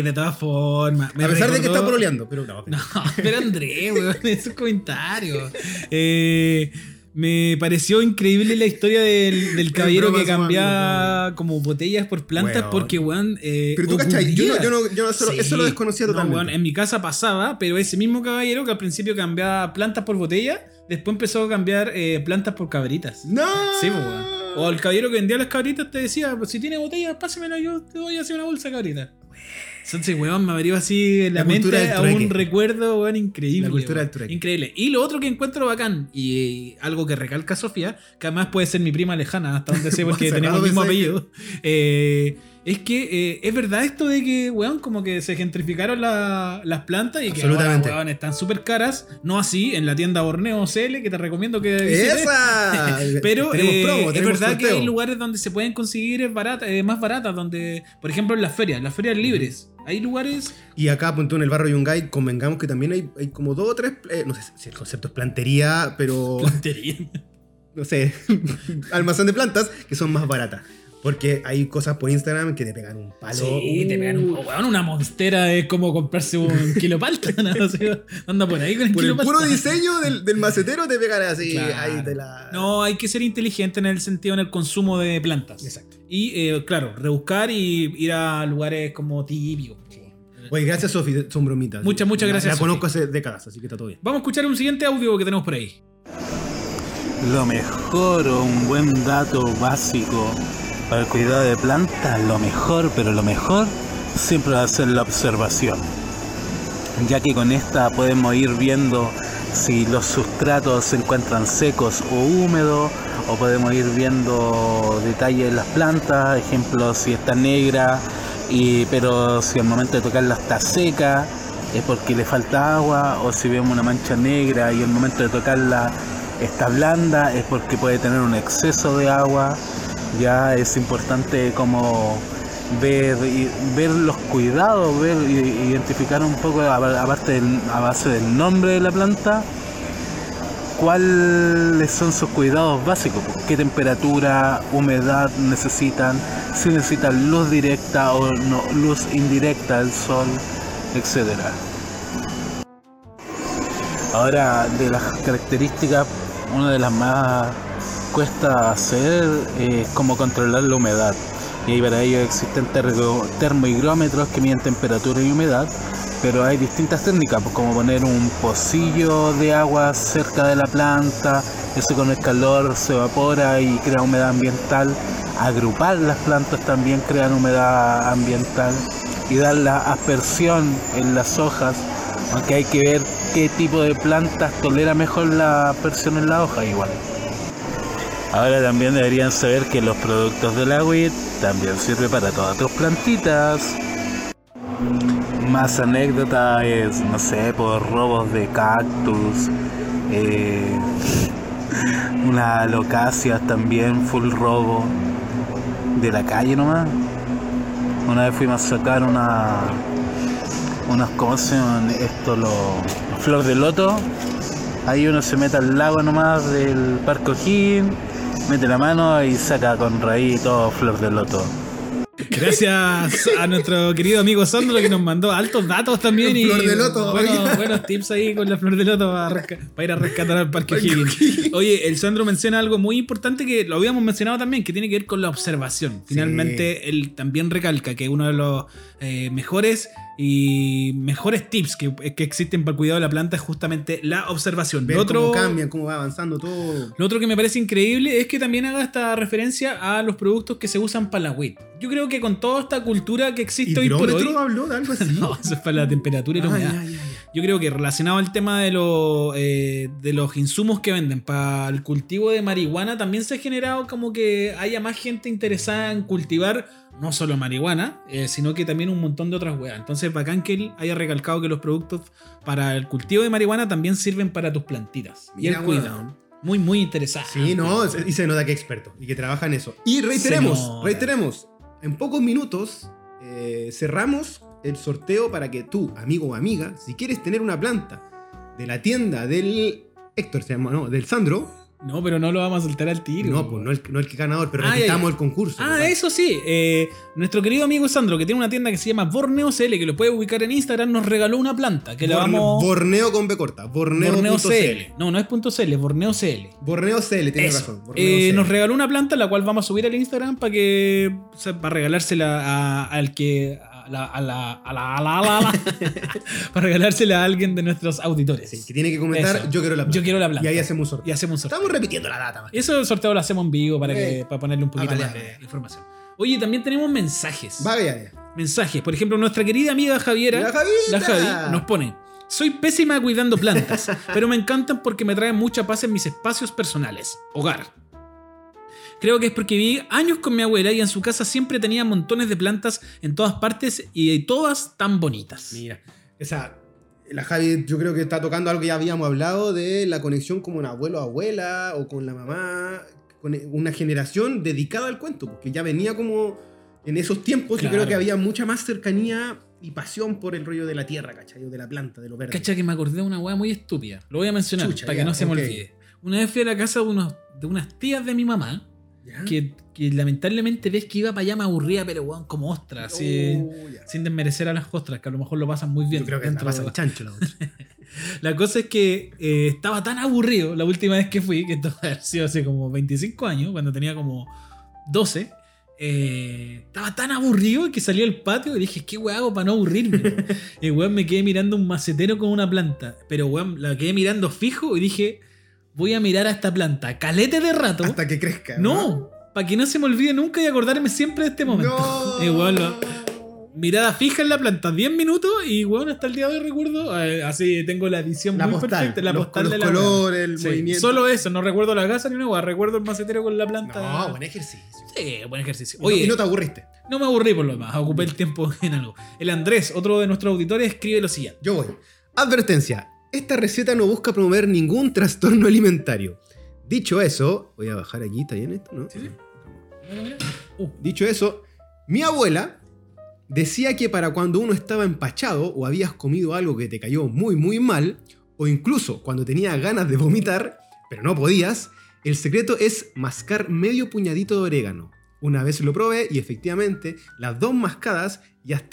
de todas formas. Me a pesar de que está pololeando, pero no. No, pero André, weón, esos comentarios. Eh, me pareció increíble la historia del, del caballero que cambiaba como botellas por plantas porque, weón. eh, Pero tú, ¿cachai? Yo no- yo no- yo no solo- eso lo desconocía No, totalmente. weón, en mi casa pasaba, pero ese mismo caballero que al principio cambiaba plantas por botella, después empezó a cambiar eh, plantas por cabritas. ¡No! Sí, pues, weón. O el caballero que vendía las cabritas te decía, pues si tiene botellas, pásemela, yo te voy a hacer una bolsa de cabritas. Entonces, weón, me abrió así en la, mente a un recuerdo, weón, increíble. La cultura weón. del. Increíble. Y lo otro que encuentro bacán, y, eh, algo que recalca Sofía, que además puede ser mi prima lejana, hasta donde sé, porque tenemos el mismo apellido, eh, es que eh, es verdad esto de que, weón, como que se gentrificaron la- las plantas y que ahora, weón, están súper caras. No así en la tienda Borneo CL, que te recomiendo que visites. ¡Esa! Pero eh, promo, es verdad que hay lugares donde se pueden conseguir barata- eh, más baratas, donde, por ejemplo, en las ferias, las ferias libres. Hay lugares. Y acá, punto en el barrio Yungay, convengamos que también hay, hay como dos o tres. eh, no sé si el concepto es plantería, pero. no sé. almacén de plantas que son más baratas. Porque hay cosas por Instagram que te pegan un palo. Sí, te pegan un Uh, weón, una monstera es como comprarse un kilo de palta. ¿no? O sea, anda por ahí con el Por kilo el puro diseño del, del macetero te pegan así. Claro. Ahí te la. No, hay que ser inteligente en el sentido en el consumo de plantas. Exacto. Y eh, claro, rebuscar y ir a lugares como tibio. Oye, gracias, Sofi. Son bromitas. Muchas, muchas La- gracias, La, Sofi. conozco hace décadas, así que está todo bien. Vamos a escuchar un siguiente audio que tenemos por ahí. Lo mejor o un buen dato básico para el cuidado de plantas, lo mejor, pero lo mejor siempre va a ser la observación. Ya que con esta podemos ir viendo si los sustratos se encuentran secos o húmedos, o podemos ir viendo detalles de las plantas, ejemplo si está negra, y, pero si al momento de tocarla está seca, es porque le falta agua, o si vemos una mancha negra y al momento de tocarla está blanda, es porque puede tener un exceso de agua. Ya es importante como ver, y- ver los cuidados, ver identificar un poco, aparte del- a base del nombre de la planta, cuáles son sus cuidados básicos, qué temperatura, humedad necesitan, si necesitan luz directa o no, luz indirecta del sol, etcétera. Ahora, de las características, una de las más cuesta hacer es cómo controlar la humedad. Y para ello existen termohigrómetros que miden temperatura y humedad, pero hay distintas técnicas, pues, como poner un pocillo de agua cerca de la planta, eso con el calor se evapora y crea humedad ambiental. Agrupar las plantas también crean humedad ambiental y dar la aspersión en las hojas, aunque hay que ver qué tipo de plantas tolera mejor la aspersión en la hoja igual. Ahora también deberían saber que los productos del agüit también sirve para todas tus plantitas. Más anécdota es, no sé, por robos de cactus, eh, una alocasia también, full robo, de la calle nomás. Una vez fuimos a sacar una, unos, ¿cómo se esto? Flor de loto. Ahí uno se mete al lago nomás del Parque O'Higgins, mete la mano y saca con raíz todo flor de loto. Gracias a nuestro querido amigo Sandro que nos mandó altos datos también y Flor de loto, buenos, oye. buenos tips ahí con la flor de loto para ir a rescatar al Parque Higgins. Oye, el Sandro menciona algo muy importante que lo habíamos mencionado también, que tiene que ver con la observación. Finalmente, él también recalca que uno de los eh, mejores y mejores tips que, que existen para el cuidado de la planta es justamente la observación. Ver Lo otro, cómo cambian, cómo va avanzando todo. lo otro que me parece increíble es que también haga esta referencia a los productos que se usan para la WIT. Yo creo que con toda esta cultura que existe hoy por hoy. ¿Hidrómetro habló de algo así? No, eso es para la temperatura y la Ah, humedad. ya, ya, ya. Yo creo que relacionado al tema de, lo, eh, de los insumos que venden para el cultivo de marihuana, también se ha generado como que haya más gente interesada en cultivar no solo marihuana, eh, sino que también un montón de otras weas. Entonces, bacán que él haya recalcado que los productos para el cultivo de marihuana también sirven para tus plantitas. y cuidado. weón. Muy, muy interesante. Sí, no, y se nota que experto y que trabaja en eso. Y reiteremos, reiteremos, en pocos minutos eh, cerramos el sorteo para que tú, amigo o amiga, si quieres tener una planta de la tienda del Héctor, se llama, no, del Sandro, No, pero no lo vamos a soltar al tiro. no, pues no el, no el que ganador, pero Ah, repitamos ya. el concurso. Ah, ¿verdad? eso sí. eh, nuestro querido amigo Sandro, que tiene una tienda que se llama Borneo CL, que lo puede ubicar en Instagram, nos regaló una planta que la Borne- vamos. Borneo con B corta, Borneo, Borneo punto CL. CL. No, no es punto CL, Borneo CL. Borneo CL, tienes Eso. razón. Borneo Eh, CL. nos regaló una planta, la cual vamos a subir al Instagram para que. o sea, para regalársela a- al que. A la, a la, a la, a la, a para regalársela a alguien de nuestros auditores. Sí, que tiene que comentar, Eso. yo quiero la planta. Yo quiero la planta. Y ahí hacemos un sorteo. Y hacemos un sorteo. Estamos repitiendo la data, man. Eso el sorteo lo hacemos en vivo para, que, para ponerle un poquito más de información. Oye, también tenemos mensajes. Vaya, ya. mensajes. Por ejemplo, nuestra querida amiga Javiera, La la Javi, nos pone: Soy pésima cuidando plantas, pero me encantan porque me traen mucha paz en mis espacios personales. Hogar. Creo que es porque viví años con mi abuela y en su casa siempre tenía montones de plantas en todas partes y todas tan bonitas. Mira, esa. La Javi, yo creo que está tocando algo que ya habíamos hablado de la conexión como un abuelo abuela o con la mamá, con una generación dedicada al cuento, porque ya venía como en esos tiempos, yo Claro. creo que había mucha más cercanía y pasión por el rollo de la tierra, ¿cachai? O de la planta, de lo verde. Cacha que me acordé de una weá muy estúpida. Lo voy a mencionar Chucha, para ya, que no se me ok. olvide. Una vez fui a la casa de, unos, de unas tías de mi mamá. Que, que lamentablemente ves que iba para allá me aburría, pero weón, como ostra, así. Oh, sin desmerecer a las ostras, que a lo mejor lo pasan muy bien. Yo creo que pasa el chancho la otra. La cosa es que eh, estaba tan aburrido la última vez que fui, que esto haber sido hace como 25 años, cuando tenía como 12. eh, estaba tan aburrido que salí al patio y dije, ¿qué weón hago para no aburrirme? y weón me quedé mirando un macetero con una planta. Pero weón, la quedé mirando fijo y dije, voy a mirar a esta planta. Calete de rato. Hasta que crezca. no, para que no se me olvide nunca y acordarme siempre de este momento. No. Y weón, lo- mirada fija en la planta, 10 minutos y bueno, hasta el día de hoy recuerdo, eh, así tengo la edición La muy postal. perfecta, la los, postal los de la colores, el Sí, movimiento. Solo eso, no recuerdo la casa ni una hueá, recuerdo el macetero con la planta. No, buen ejercicio. Sí, buen ejercicio. Y no- Oye, y no te aburriste. no me aburrí por lo demás, ocupé el tiempo en algo. El Andrés, otro de nuestros auditores, escribe lo siguiente. Yo voy. Advertencia. Esta receta no busca promover ningún trastorno alimentario. Dicho eso, voy a bajar aquí, ¿está bien esto? ¿No? Sí, sí. Uh, Dicho eso, mi abuela decía que para cuando uno estaba empachado o habías comido algo que te cayó muy muy mal, o incluso cuando tenías ganas de vomitar, pero no podías, el secreto es mascar medio puñadito de orégano. Una vez lo probé y efectivamente las dos mascadas,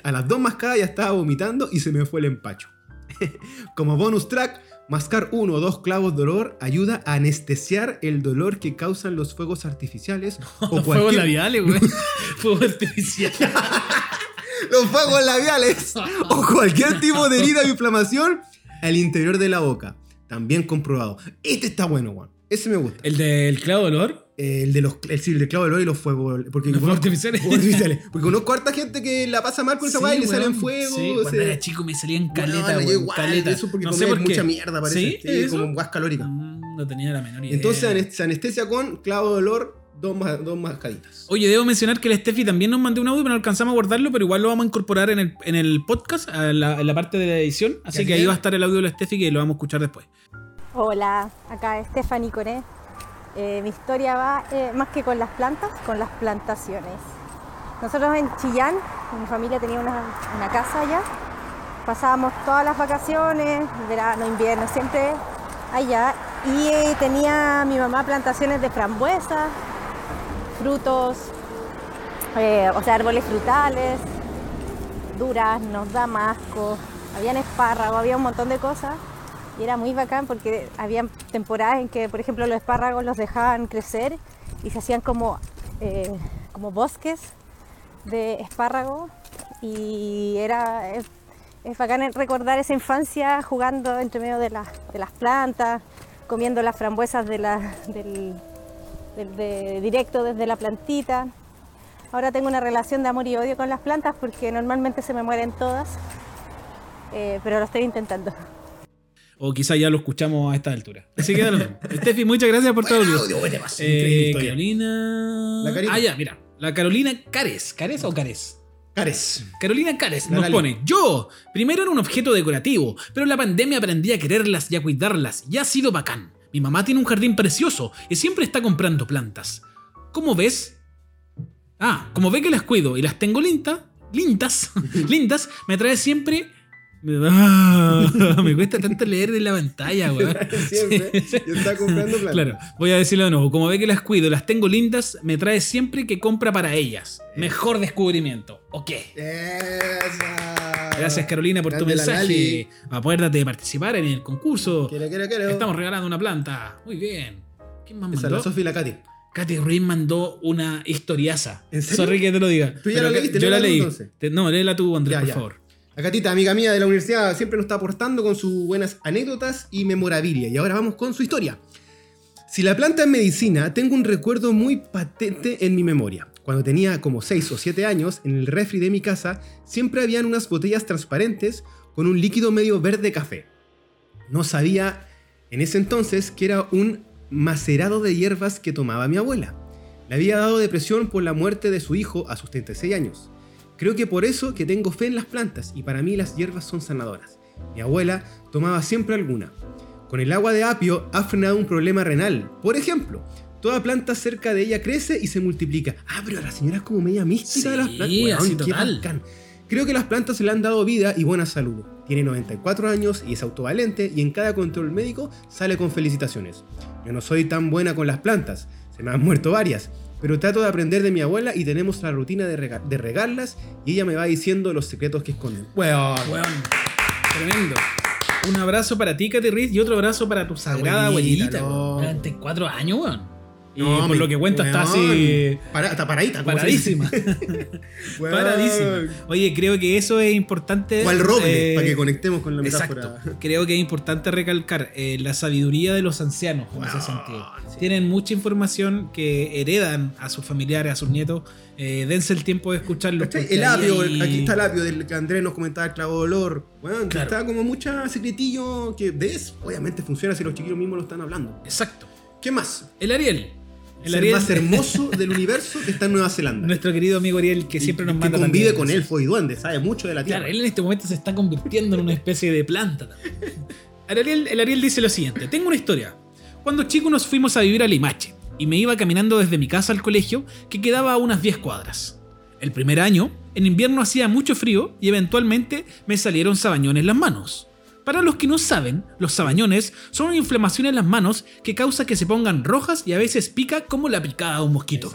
a las dos mascadas ya estaba vomitando y se me fue el empacho. Como bonus track, mascar uno o dos clavos de olor ayuda a anestesiar el dolor que causan los fuegos artificiales o fuegos cualquier labiales, güey. Fuegos artificiales. los fuegos labiales o cualquier tipo de herida o inflamación al interior de la boca. También comprobado. Este está bueno, Juan. Ese me gusta. El del clavo de olor. El de los el, sí, el de clavo de olor y los fuegos. Porque Los fuegos artificiales. fuegos artificiales. Porque conozco harta gente que la pasa mal con esa Sí, y le salen fuego. Sí, o cuando sea- era chico me salían caleta, Bueno, yo weón, igual, caleta. Eso porque no comía sé por mucha mierda, parece. ¿Sí? Sí, ¿Eso? como gas calórica. Mm, no tenía la menor idea. Entonces se anestesia con clavo de olor, dos, dos mascaditas. Oye, debo mencionar que el Steffi también nos mandó un audio, pero no alcanzamos a guardarlo, pero igual lo vamos a incorporar en el, en el podcast, a la- en la parte de la edición. Así que ahí va a estar el audio de la Steffi que lo vamos a escuchar después. Hola, acá Stephanie Coré. Eh, mi historia va eh, más que con las plantas, con las plantaciones. Nosotros en Chillán, mi familia tenía una, casa allá, pasábamos todas las vacaciones, verano, invierno, siempre allá. Y eh, tenía mi mamá plantaciones de frambuesas, frutos, o sea, árboles frutales, duraznos, damascos, habían espárragos, había un montón de cosas. Y era muy bacán porque había temporadas en que, por ejemplo, los espárragos los dejaban crecer y se hacían como, eh, como bosques de espárragos. Y era, es, bacán recordar esa infancia jugando entre medio de, las- de las plantas, comiendo las frambuesas de la- del- de- directo desde la plantita. Ahora tengo una relación de amor y odio con las plantas porque normalmente se me mueren todas, eh, pero lo estoy intentando. O quizá ya lo escuchamos a esta altura. Así que da lo mismo. Steffi, muchas gracias por todo el video. Audio, Eh. Carolina. La. Ah, ya, mira. La Carolina Cares. ¿Cares o Cares? Cares. Carolina Cares nos pone, yo, primero era un objeto decorativo, pero en la pandemia aprendí a quererlas y a cuidarlas, y ha sido bacán. Mi mamá tiene un jardín precioso y siempre está comprando plantas. ¿Cómo ves? Ah, como ve que las cuido y las tengo lintas, lintas, lindas, me trae siempre... Ah, me cuesta tanto leer de la pantalla, weón. Siempre. Sí. Y está comprando plantas. Claro, voy a decirlo de nuevo. Como ve que las cuido, las tengo lindas, me trae siempre que compra para ellas. Mejor descubrimiento. ¿O qué? Esa. Gracias Carolina por tu Grande mensaje. Acuérdate de participar en el concurso. Quiero, quiero, quiero. Estamos regalando una planta. Muy bien. ¿Quién más Esa es la mandó? Sofi y la Katy. Katy Ruiz mandó una historiaza. ¿En serio? Sorry que te lo diga. ¿Tú ya la leíste? Yo la leí. entonces. No, léela tú, Andrés, Ya, por ya. favor. La Catita, amiga mía de la universidad, siempre nos está aportando con sus buenas anécdotas y memorabilia. Y ahora vamos con su historia. Si la planta es medicina, tengo un recuerdo muy patente en mi memoria. Cuando tenía como 6 o 7 años, en el refri de mi casa siempre habían unas botellas transparentes con un líquido medio verde café. No sabía en ese entonces que era un macerado de hierbas que tomaba mi abuela. Le había dado depresión por la muerte de su hijo a sus 36 años. Creo que por eso que tengo fe en las plantas y para mí las hierbas son sanadoras. Mi abuela tomaba siempre alguna. Con el agua de apio ha frenado un problema renal. Por ejemplo, toda planta cerca de ella crece y se multiplica. Ah, pero la señora es como media mística de las Sí, plantas. así total. bacán. Creo que las plantas le han dado vida y buena salud. Tiene 94 años y es autovalente y en cada control médico sale con felicitaciones. Yo no soy tan buena con las plantas, se me han muerto varias, pero trato de aprender de mi abuela y tenemos la rutina de, rega- de regarlas y ella me va diciendo los secretos que esconden. Weón. Weón, tremendo. Un abrazo para ti, Katy Ruiz, y otro abrazo para tu sagrada Abuelita, abuelita. no. 94 años, weón. Y No, por lo que cuenta está así. Para- está paradita. Paradísima. Paradísima. Oye, creo que eso es importante. O al roble, eh, para que conectemos con la Exacto. metáfora. Creo que es importante recalcar eh, la sabiduría de los ancianos en ese sentido. sí. Tienen mucha información que heredan a sus familiares, a sus nietos. Eh, dense el tiempo de escucharlo. El apio, hay- aquí está el apio del que Andrés nos comentaba, el clavo de olor. Bueno, Claro. está como mucha secretillo que ves. Obviamente funciona si los chiquillos mismos lo están hablando. Exacto. ¿Qué más? El Ariel. El El Ariel. más hermoso del universo que está en Nueva Zelanda. Nuestro querido amigo Ariel, que siempre nos que manda convive también con elfos y duendes, sabe mucho de la tierra. Claro, él en este momento se está convirtiendo en una especie de planta Ariel, el Ariel dice lo siguiente: Tengo una historia. Cuando chicos nos fuimos a vivir a Limache y me iba caminando desde mi casa al colegio, que quedaba a unas 10 cuadras. El primer año, en invierno hacía mucho frío y eventualmente me salieron sabañones en las manos. Para los que no saben, los sabañones son una inflamación en las manos que causa que se pongan rojas y a veces pica como la picada de un mosquito.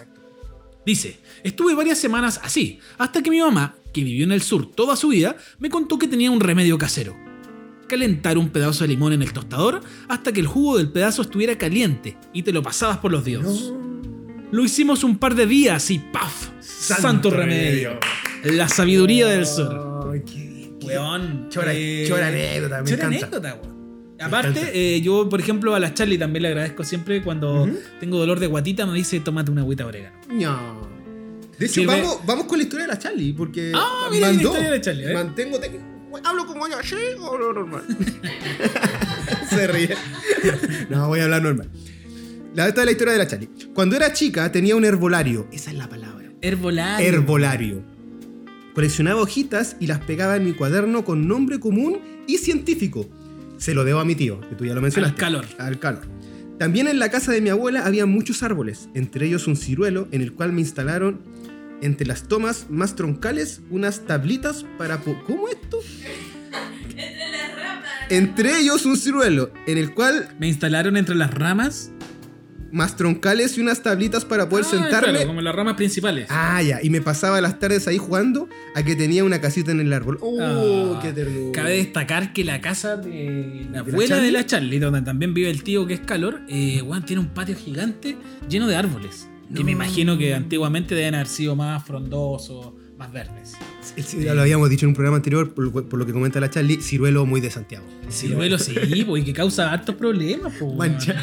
Dice, estuve varias semanas así, hasta que mi mamá, que vivió en el sur toda su vida, me contó que tenía un remedio casero. Calentar un pedazo de limón en el tostador hasta que el jugo del pedazo estuviera caliente y te lo pasabas por los dedos. Lo hicimos un par de días y ¡paf! Santo, remedio. La sabiduría del sur. Weón. Chora, eh, chora anécdota, me chora encanta. anécdota, weón. Me Aparte, eh, yo, por ejemplo, a la Charlie también le agradezco siempre cuando tengo dolor de guatita, me dice, tómate una agüita orégano. No. De hecho, Sirve- vamos, vamos con la historia de la Charlie, porque Ah, mira, la historia de la Charlie, a ver. Mantengo. ¿Hablo como yo así o lo normal? Se ríe. No, voy a hablar normal. La esta es la historia de la Charlie. Cuando era chica tenía un herbolario. Esa es la palabra. Herbolario. Herbolario. Coleccionaba hojitas y las pegaba en mi cuaderno con nombre común y científico. Se lo debo a mi tío, que tú ya lo mencionaste. Al calor. Al calor. También en la casa de mi abuela había muchos árboles, entre ellos un ciruelo en el cual me instalaron entre las tomas más troncales unas tablitas para... ¿Cómo esto? Entre ellos un ciruelo en el cual Me instalaron entre las ramas. Más troncales y unas tablitas para poder Ah, sentarme. claro, como las ramas principales. Ah, ya. Y me pasaba las tardes ahí jugando a que tenía una casita en el árbol. ¡Oh, Ah, qué ternura! Cabe destacar que la casa de la ¿De la abuela de la Charlie, donde también vive el tío que es calor, eh, weón, tiene un patio gigante lleno de árboles. Que me No. imagino que antiguamente deben haber sido más frondosos, más verdes. Sí, ya lo habíamos dicho en un programa anterior, por, lo- por lo que comenta la Charlie, ciruelo muy de Santiago. Ciruelo sí, pues, y que causa hartos problemas, pues. weón. Mancha.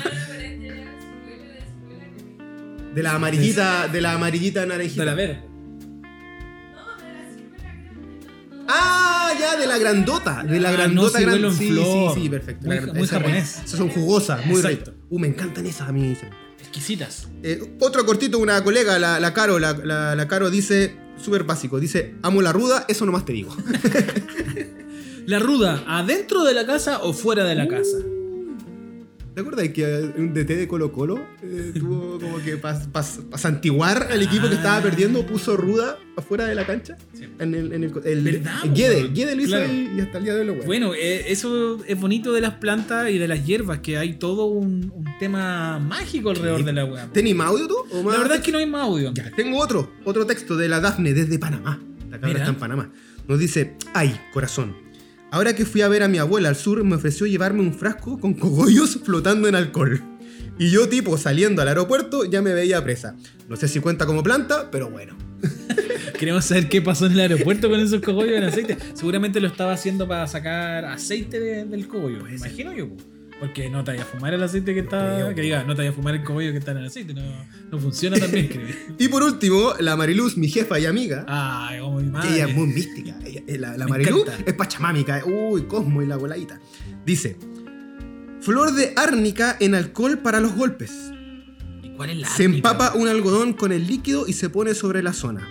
De la amarillita, de la amarillita naranjita. De la verde. Ah, ya, de la grandota. De la Ah, grandota no, gran- ciruelo en Sí, flor. sí, sí, perfecto. Muy- La gran- muy esa- japonés. Esas son jugosas, muy Exacto. ricas. Uh, me encantan esas a mí. Exquisitas. Eh, otro cortito, una colega, la, la Caro, la, la- la Caro dice, súper básico, dice, amo la ruda, eso nomás te digo. La ruda, ¿adentro de la casa o fuera de la casa? ¿Te acuerdas que un DT de Colo Colo eh, tuvo como que para santiguar al equipo que estaba perdiendo, puso ruda afuera de la cancha? Sí. En el, en el, el, ¿Verdad, Guede? Guede lo hizo Claro. y hasta el día de hoy lo bueno. Bueno, eh, eso es bonito de las plantas y de las hierbas, que hay todo un, un tema mágico alrededor de la weá. ¿Tenís más audio tú? ¿O más La verdad es que no hay más audio. Ya, tengo otro, otro texto de la Dafne desde Panamá. La Mira. está en Panamá. Nos dice, ay, corazón. Ahora que fui a ver a mi abuela al sur, me ofreció llevarme un frasco con cogollos flotando en alcohol. Y yo, tipo, saliendo al aeropuerto, ya me veía presa. No sé si cuenta como planta, pero bueno. Queremos saber qué pasó en el aeropuerto con esos cogollos en aceite. Seguramente lo estaba haciendo para sacar aceite de- del cogollo. Me imagino yo. Po. Porque no te vaya a fumar el aceite que está. Que diga, no te vaya a fumar el cogollo que está en el aceite. No, no funciona tan bien, creo. Y por último, la Mariluz, mi jefa y amiga. Ay, como mi madre. ella es muy mística. Ella- eh, la Mariluz es pachamámica. Uy, Cosmo y la voladita. Dice: Flor de árnica en alcohol para los golpes. ¿Y cuál es la Se árnica? empapa un algodón con el líquido y se pone sobre la zona.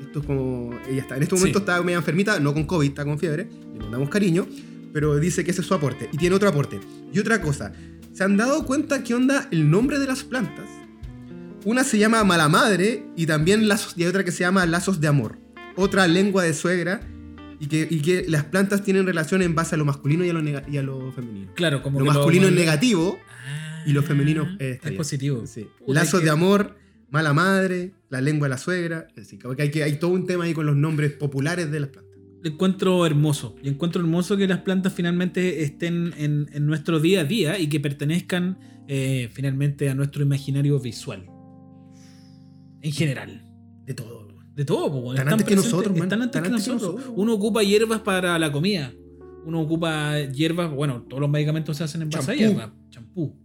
Esto es como. Ella está. En este momento Sí. está media enfermita, no con COVID, está con fiebre. Le mandamos cariño. Pero dice que ese es su aporte. Y tiene otro aporte. Y otra cosa. ¿Se han dado cuenta qué onda el nombre de las plantas? Una se llama Mala Madre y también lazos, y hay otra que se llama Lazos de Amor. Otra lengua de suegra. Y que, y que las plantas tienen relación en base a lo masculino y a lo, nega- y a lo femenino. Claro, como Lo que masculino es negativo Ah, y lo femenino es bien. positivo. Sí. Lazos que- de amor, mala madre, la lengua de la suegra. Así que hay, que hay todo un tema ahí con los nombres populares de las plantas. Lo encuentro hermoso. Y encuentro hermoso que las plantas finalmente estén en, en nuestro día a día y que pertenezcan eh, finalmente a nuestro imaginario visual. En general. De todo. De todo, po, Están antes que nosotros, man. Están antes, Están que, antes que nosotros. nosotros. Uno ocupa hierbas para la comida. Uno ocupa hierbas, bueno, todos los medicamentos se hacen en base a hierbas. Champú.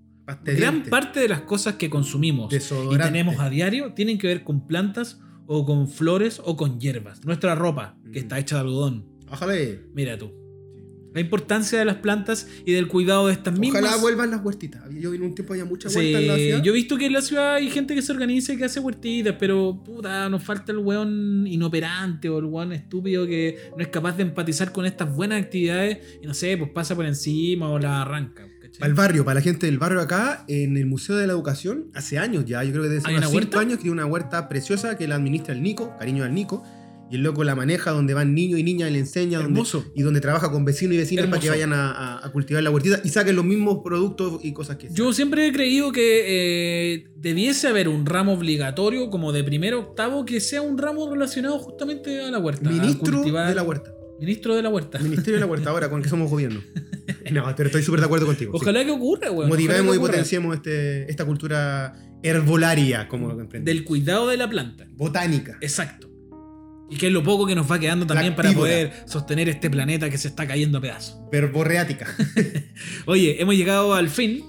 Gran parte de las cosas que consumimos y tenemos a diario tienen que ver con plantas o con flores o con hierbas. Nuestra ropa, que Mm. está hecha de algodón. Ojalá, Mira tú. La importancia de las plantas y del cuidado de estas mismas. ojalá vuelvan las huertitas. Yo en un tiempo había mucha Sí, huerta en la ciudad. yo he visto que en la ciudad hay gente que se organiza y que hace huertitas, pero puta, nos falta el weón inoperante o el weón estúpido que no es capaz de empatizar con estas buenas actividades y no sé, pues pasa por encima o la arranca. Para el barrio, para la gente del barrio acá, en el Museo de la Educación, hace años ya, yo creo que desde ¿Hay hace unos 5 huerta? años, que una huerta preciosa que la administra el Nico, cariño al Nico, y el loco la maneja donde van niños y niñas y le enseña, donde, y donde trabaja con vecinos y vecinas para que vayan a, a- a cultivar la huertita y saquen los mismos productos y cosas que Yo siempre he creído que eh, debiese haber un ramo obligatorio, como de primero octavo, que sea un ramo relacionado justamente a la huerta. a Ministro cultivar- de la huerta. Ministro de la huerta. Ministerio de la huerta, ahora con que somos gobierno. No, pero estoy súper de acuerdo contigo. sí. Ojalá que ocurra, weón. Motivemos y que ocurra. potenciemos este, esta cultura herbolaria, como lo comprendemos. Del cuidado de la planta. Botánica. Exacto. Y que es lo poco que nos va quedando también para poder sostener este planeta que se está cayendo a pedazos. Verborreática. Oye, hemos llegado al fin,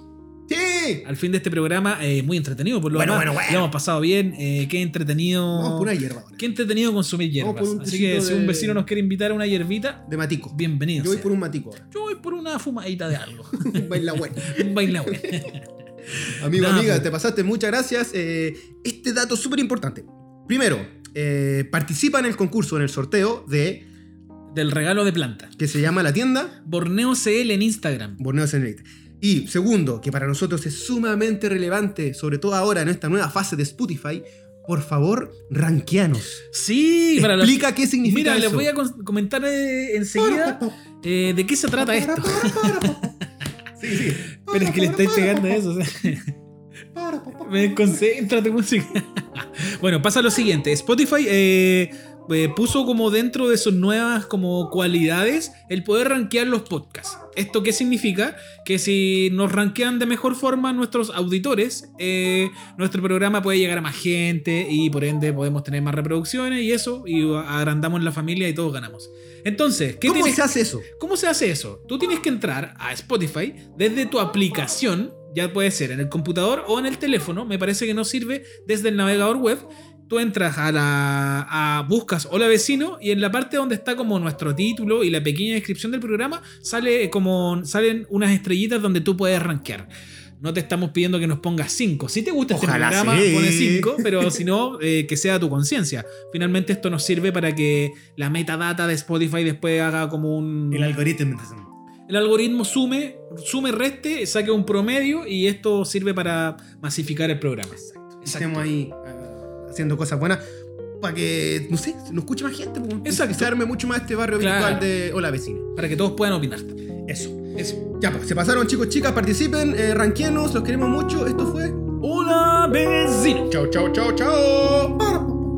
¡Sí! al fin de este programa, eh, muy entretenido por lo Bueno, demás. bueno, bueno. Lo hemos pasado bien, eh, qué entretenido. Vamos por una hierba ahora. Qué entretenido consumir Vamos hierbas. por un Así que si un vecino nos quiere invitar a una hierbita, De matico. bienvenido. Yo voy sea. por un matico ahora. Yo voy por una fumadita de algo. Un baila bueno. un baile bueno. Amigo, amiga, pues. te pasaste, muchas gracias. Eh, este dato es súper importante. Primero, participa en el concurso, en el sorteo de Del regalo de planta. que se llama La Tienda Borneo CL en Instagram. Borneo Señorita. Y segundo, que para nosotros es sumamente relevante, sobre todo ahora en esta nueva fase de Spotify, por favor, ranqueanos. Sí, para los- Explica qué significa Mira, eso. les voy a comentar eh, enseguida eh, de qué se trata esto. Sí, sí. Pero es que le estáis pegando eso. o sea. Me música. bueno, pasa lo siguiente. Spotify eh, eh, puso como dentro de sus nuevas como cualidades el poder rankear los podcasts. ¿Esto qué significa? Que si nos rankean de mejor forma nuestros auditores, eh, nuestro programa puede llegar a más gente y por ende podemos tener más reproducciones y eso, y agrandamos la familia y todos ganamos. Entonces, ¿qué ¿Cómo tienes- se hace eso? ¿Cómo se hace eso? Tú tienes que entrar a Spotify desde tu aplicación, ya puede ser en el computador o en el teléfono, me parece que no sirve desde el navegador web. Tú entras a la. a buscas Hola Vecino y en la parte donde está como nuestro título y la pequeña descripción del programa sale como. salen unas estrellitas donde tú puedes rankear. No te estamos pidiendo que nos pongas 5. Si te gusta este programa, sí. pone 5, pero si no, eh, que sea tu conciencia. Finalmente esto nos sirve para que la metadata de Spotify después haga como un... El algoritmo. El algoritmo sume, sume, reste, saque un promedio y esto sirve para masificar el programa. Estemos ahí haciendo cosas buenas para que, no sé, nos escuche más gente. Exacto. Se arme mucho más este barrio claro. virtual de Hola Vecina. Para que todos puedan opinar. Eso. Ya, pues, se pasaron, chicos, chicas, participen, eh, ranquienos, los queremos mucho. Esto fue Hola Vecina. Chau, chau, chau, chau.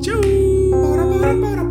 Chau.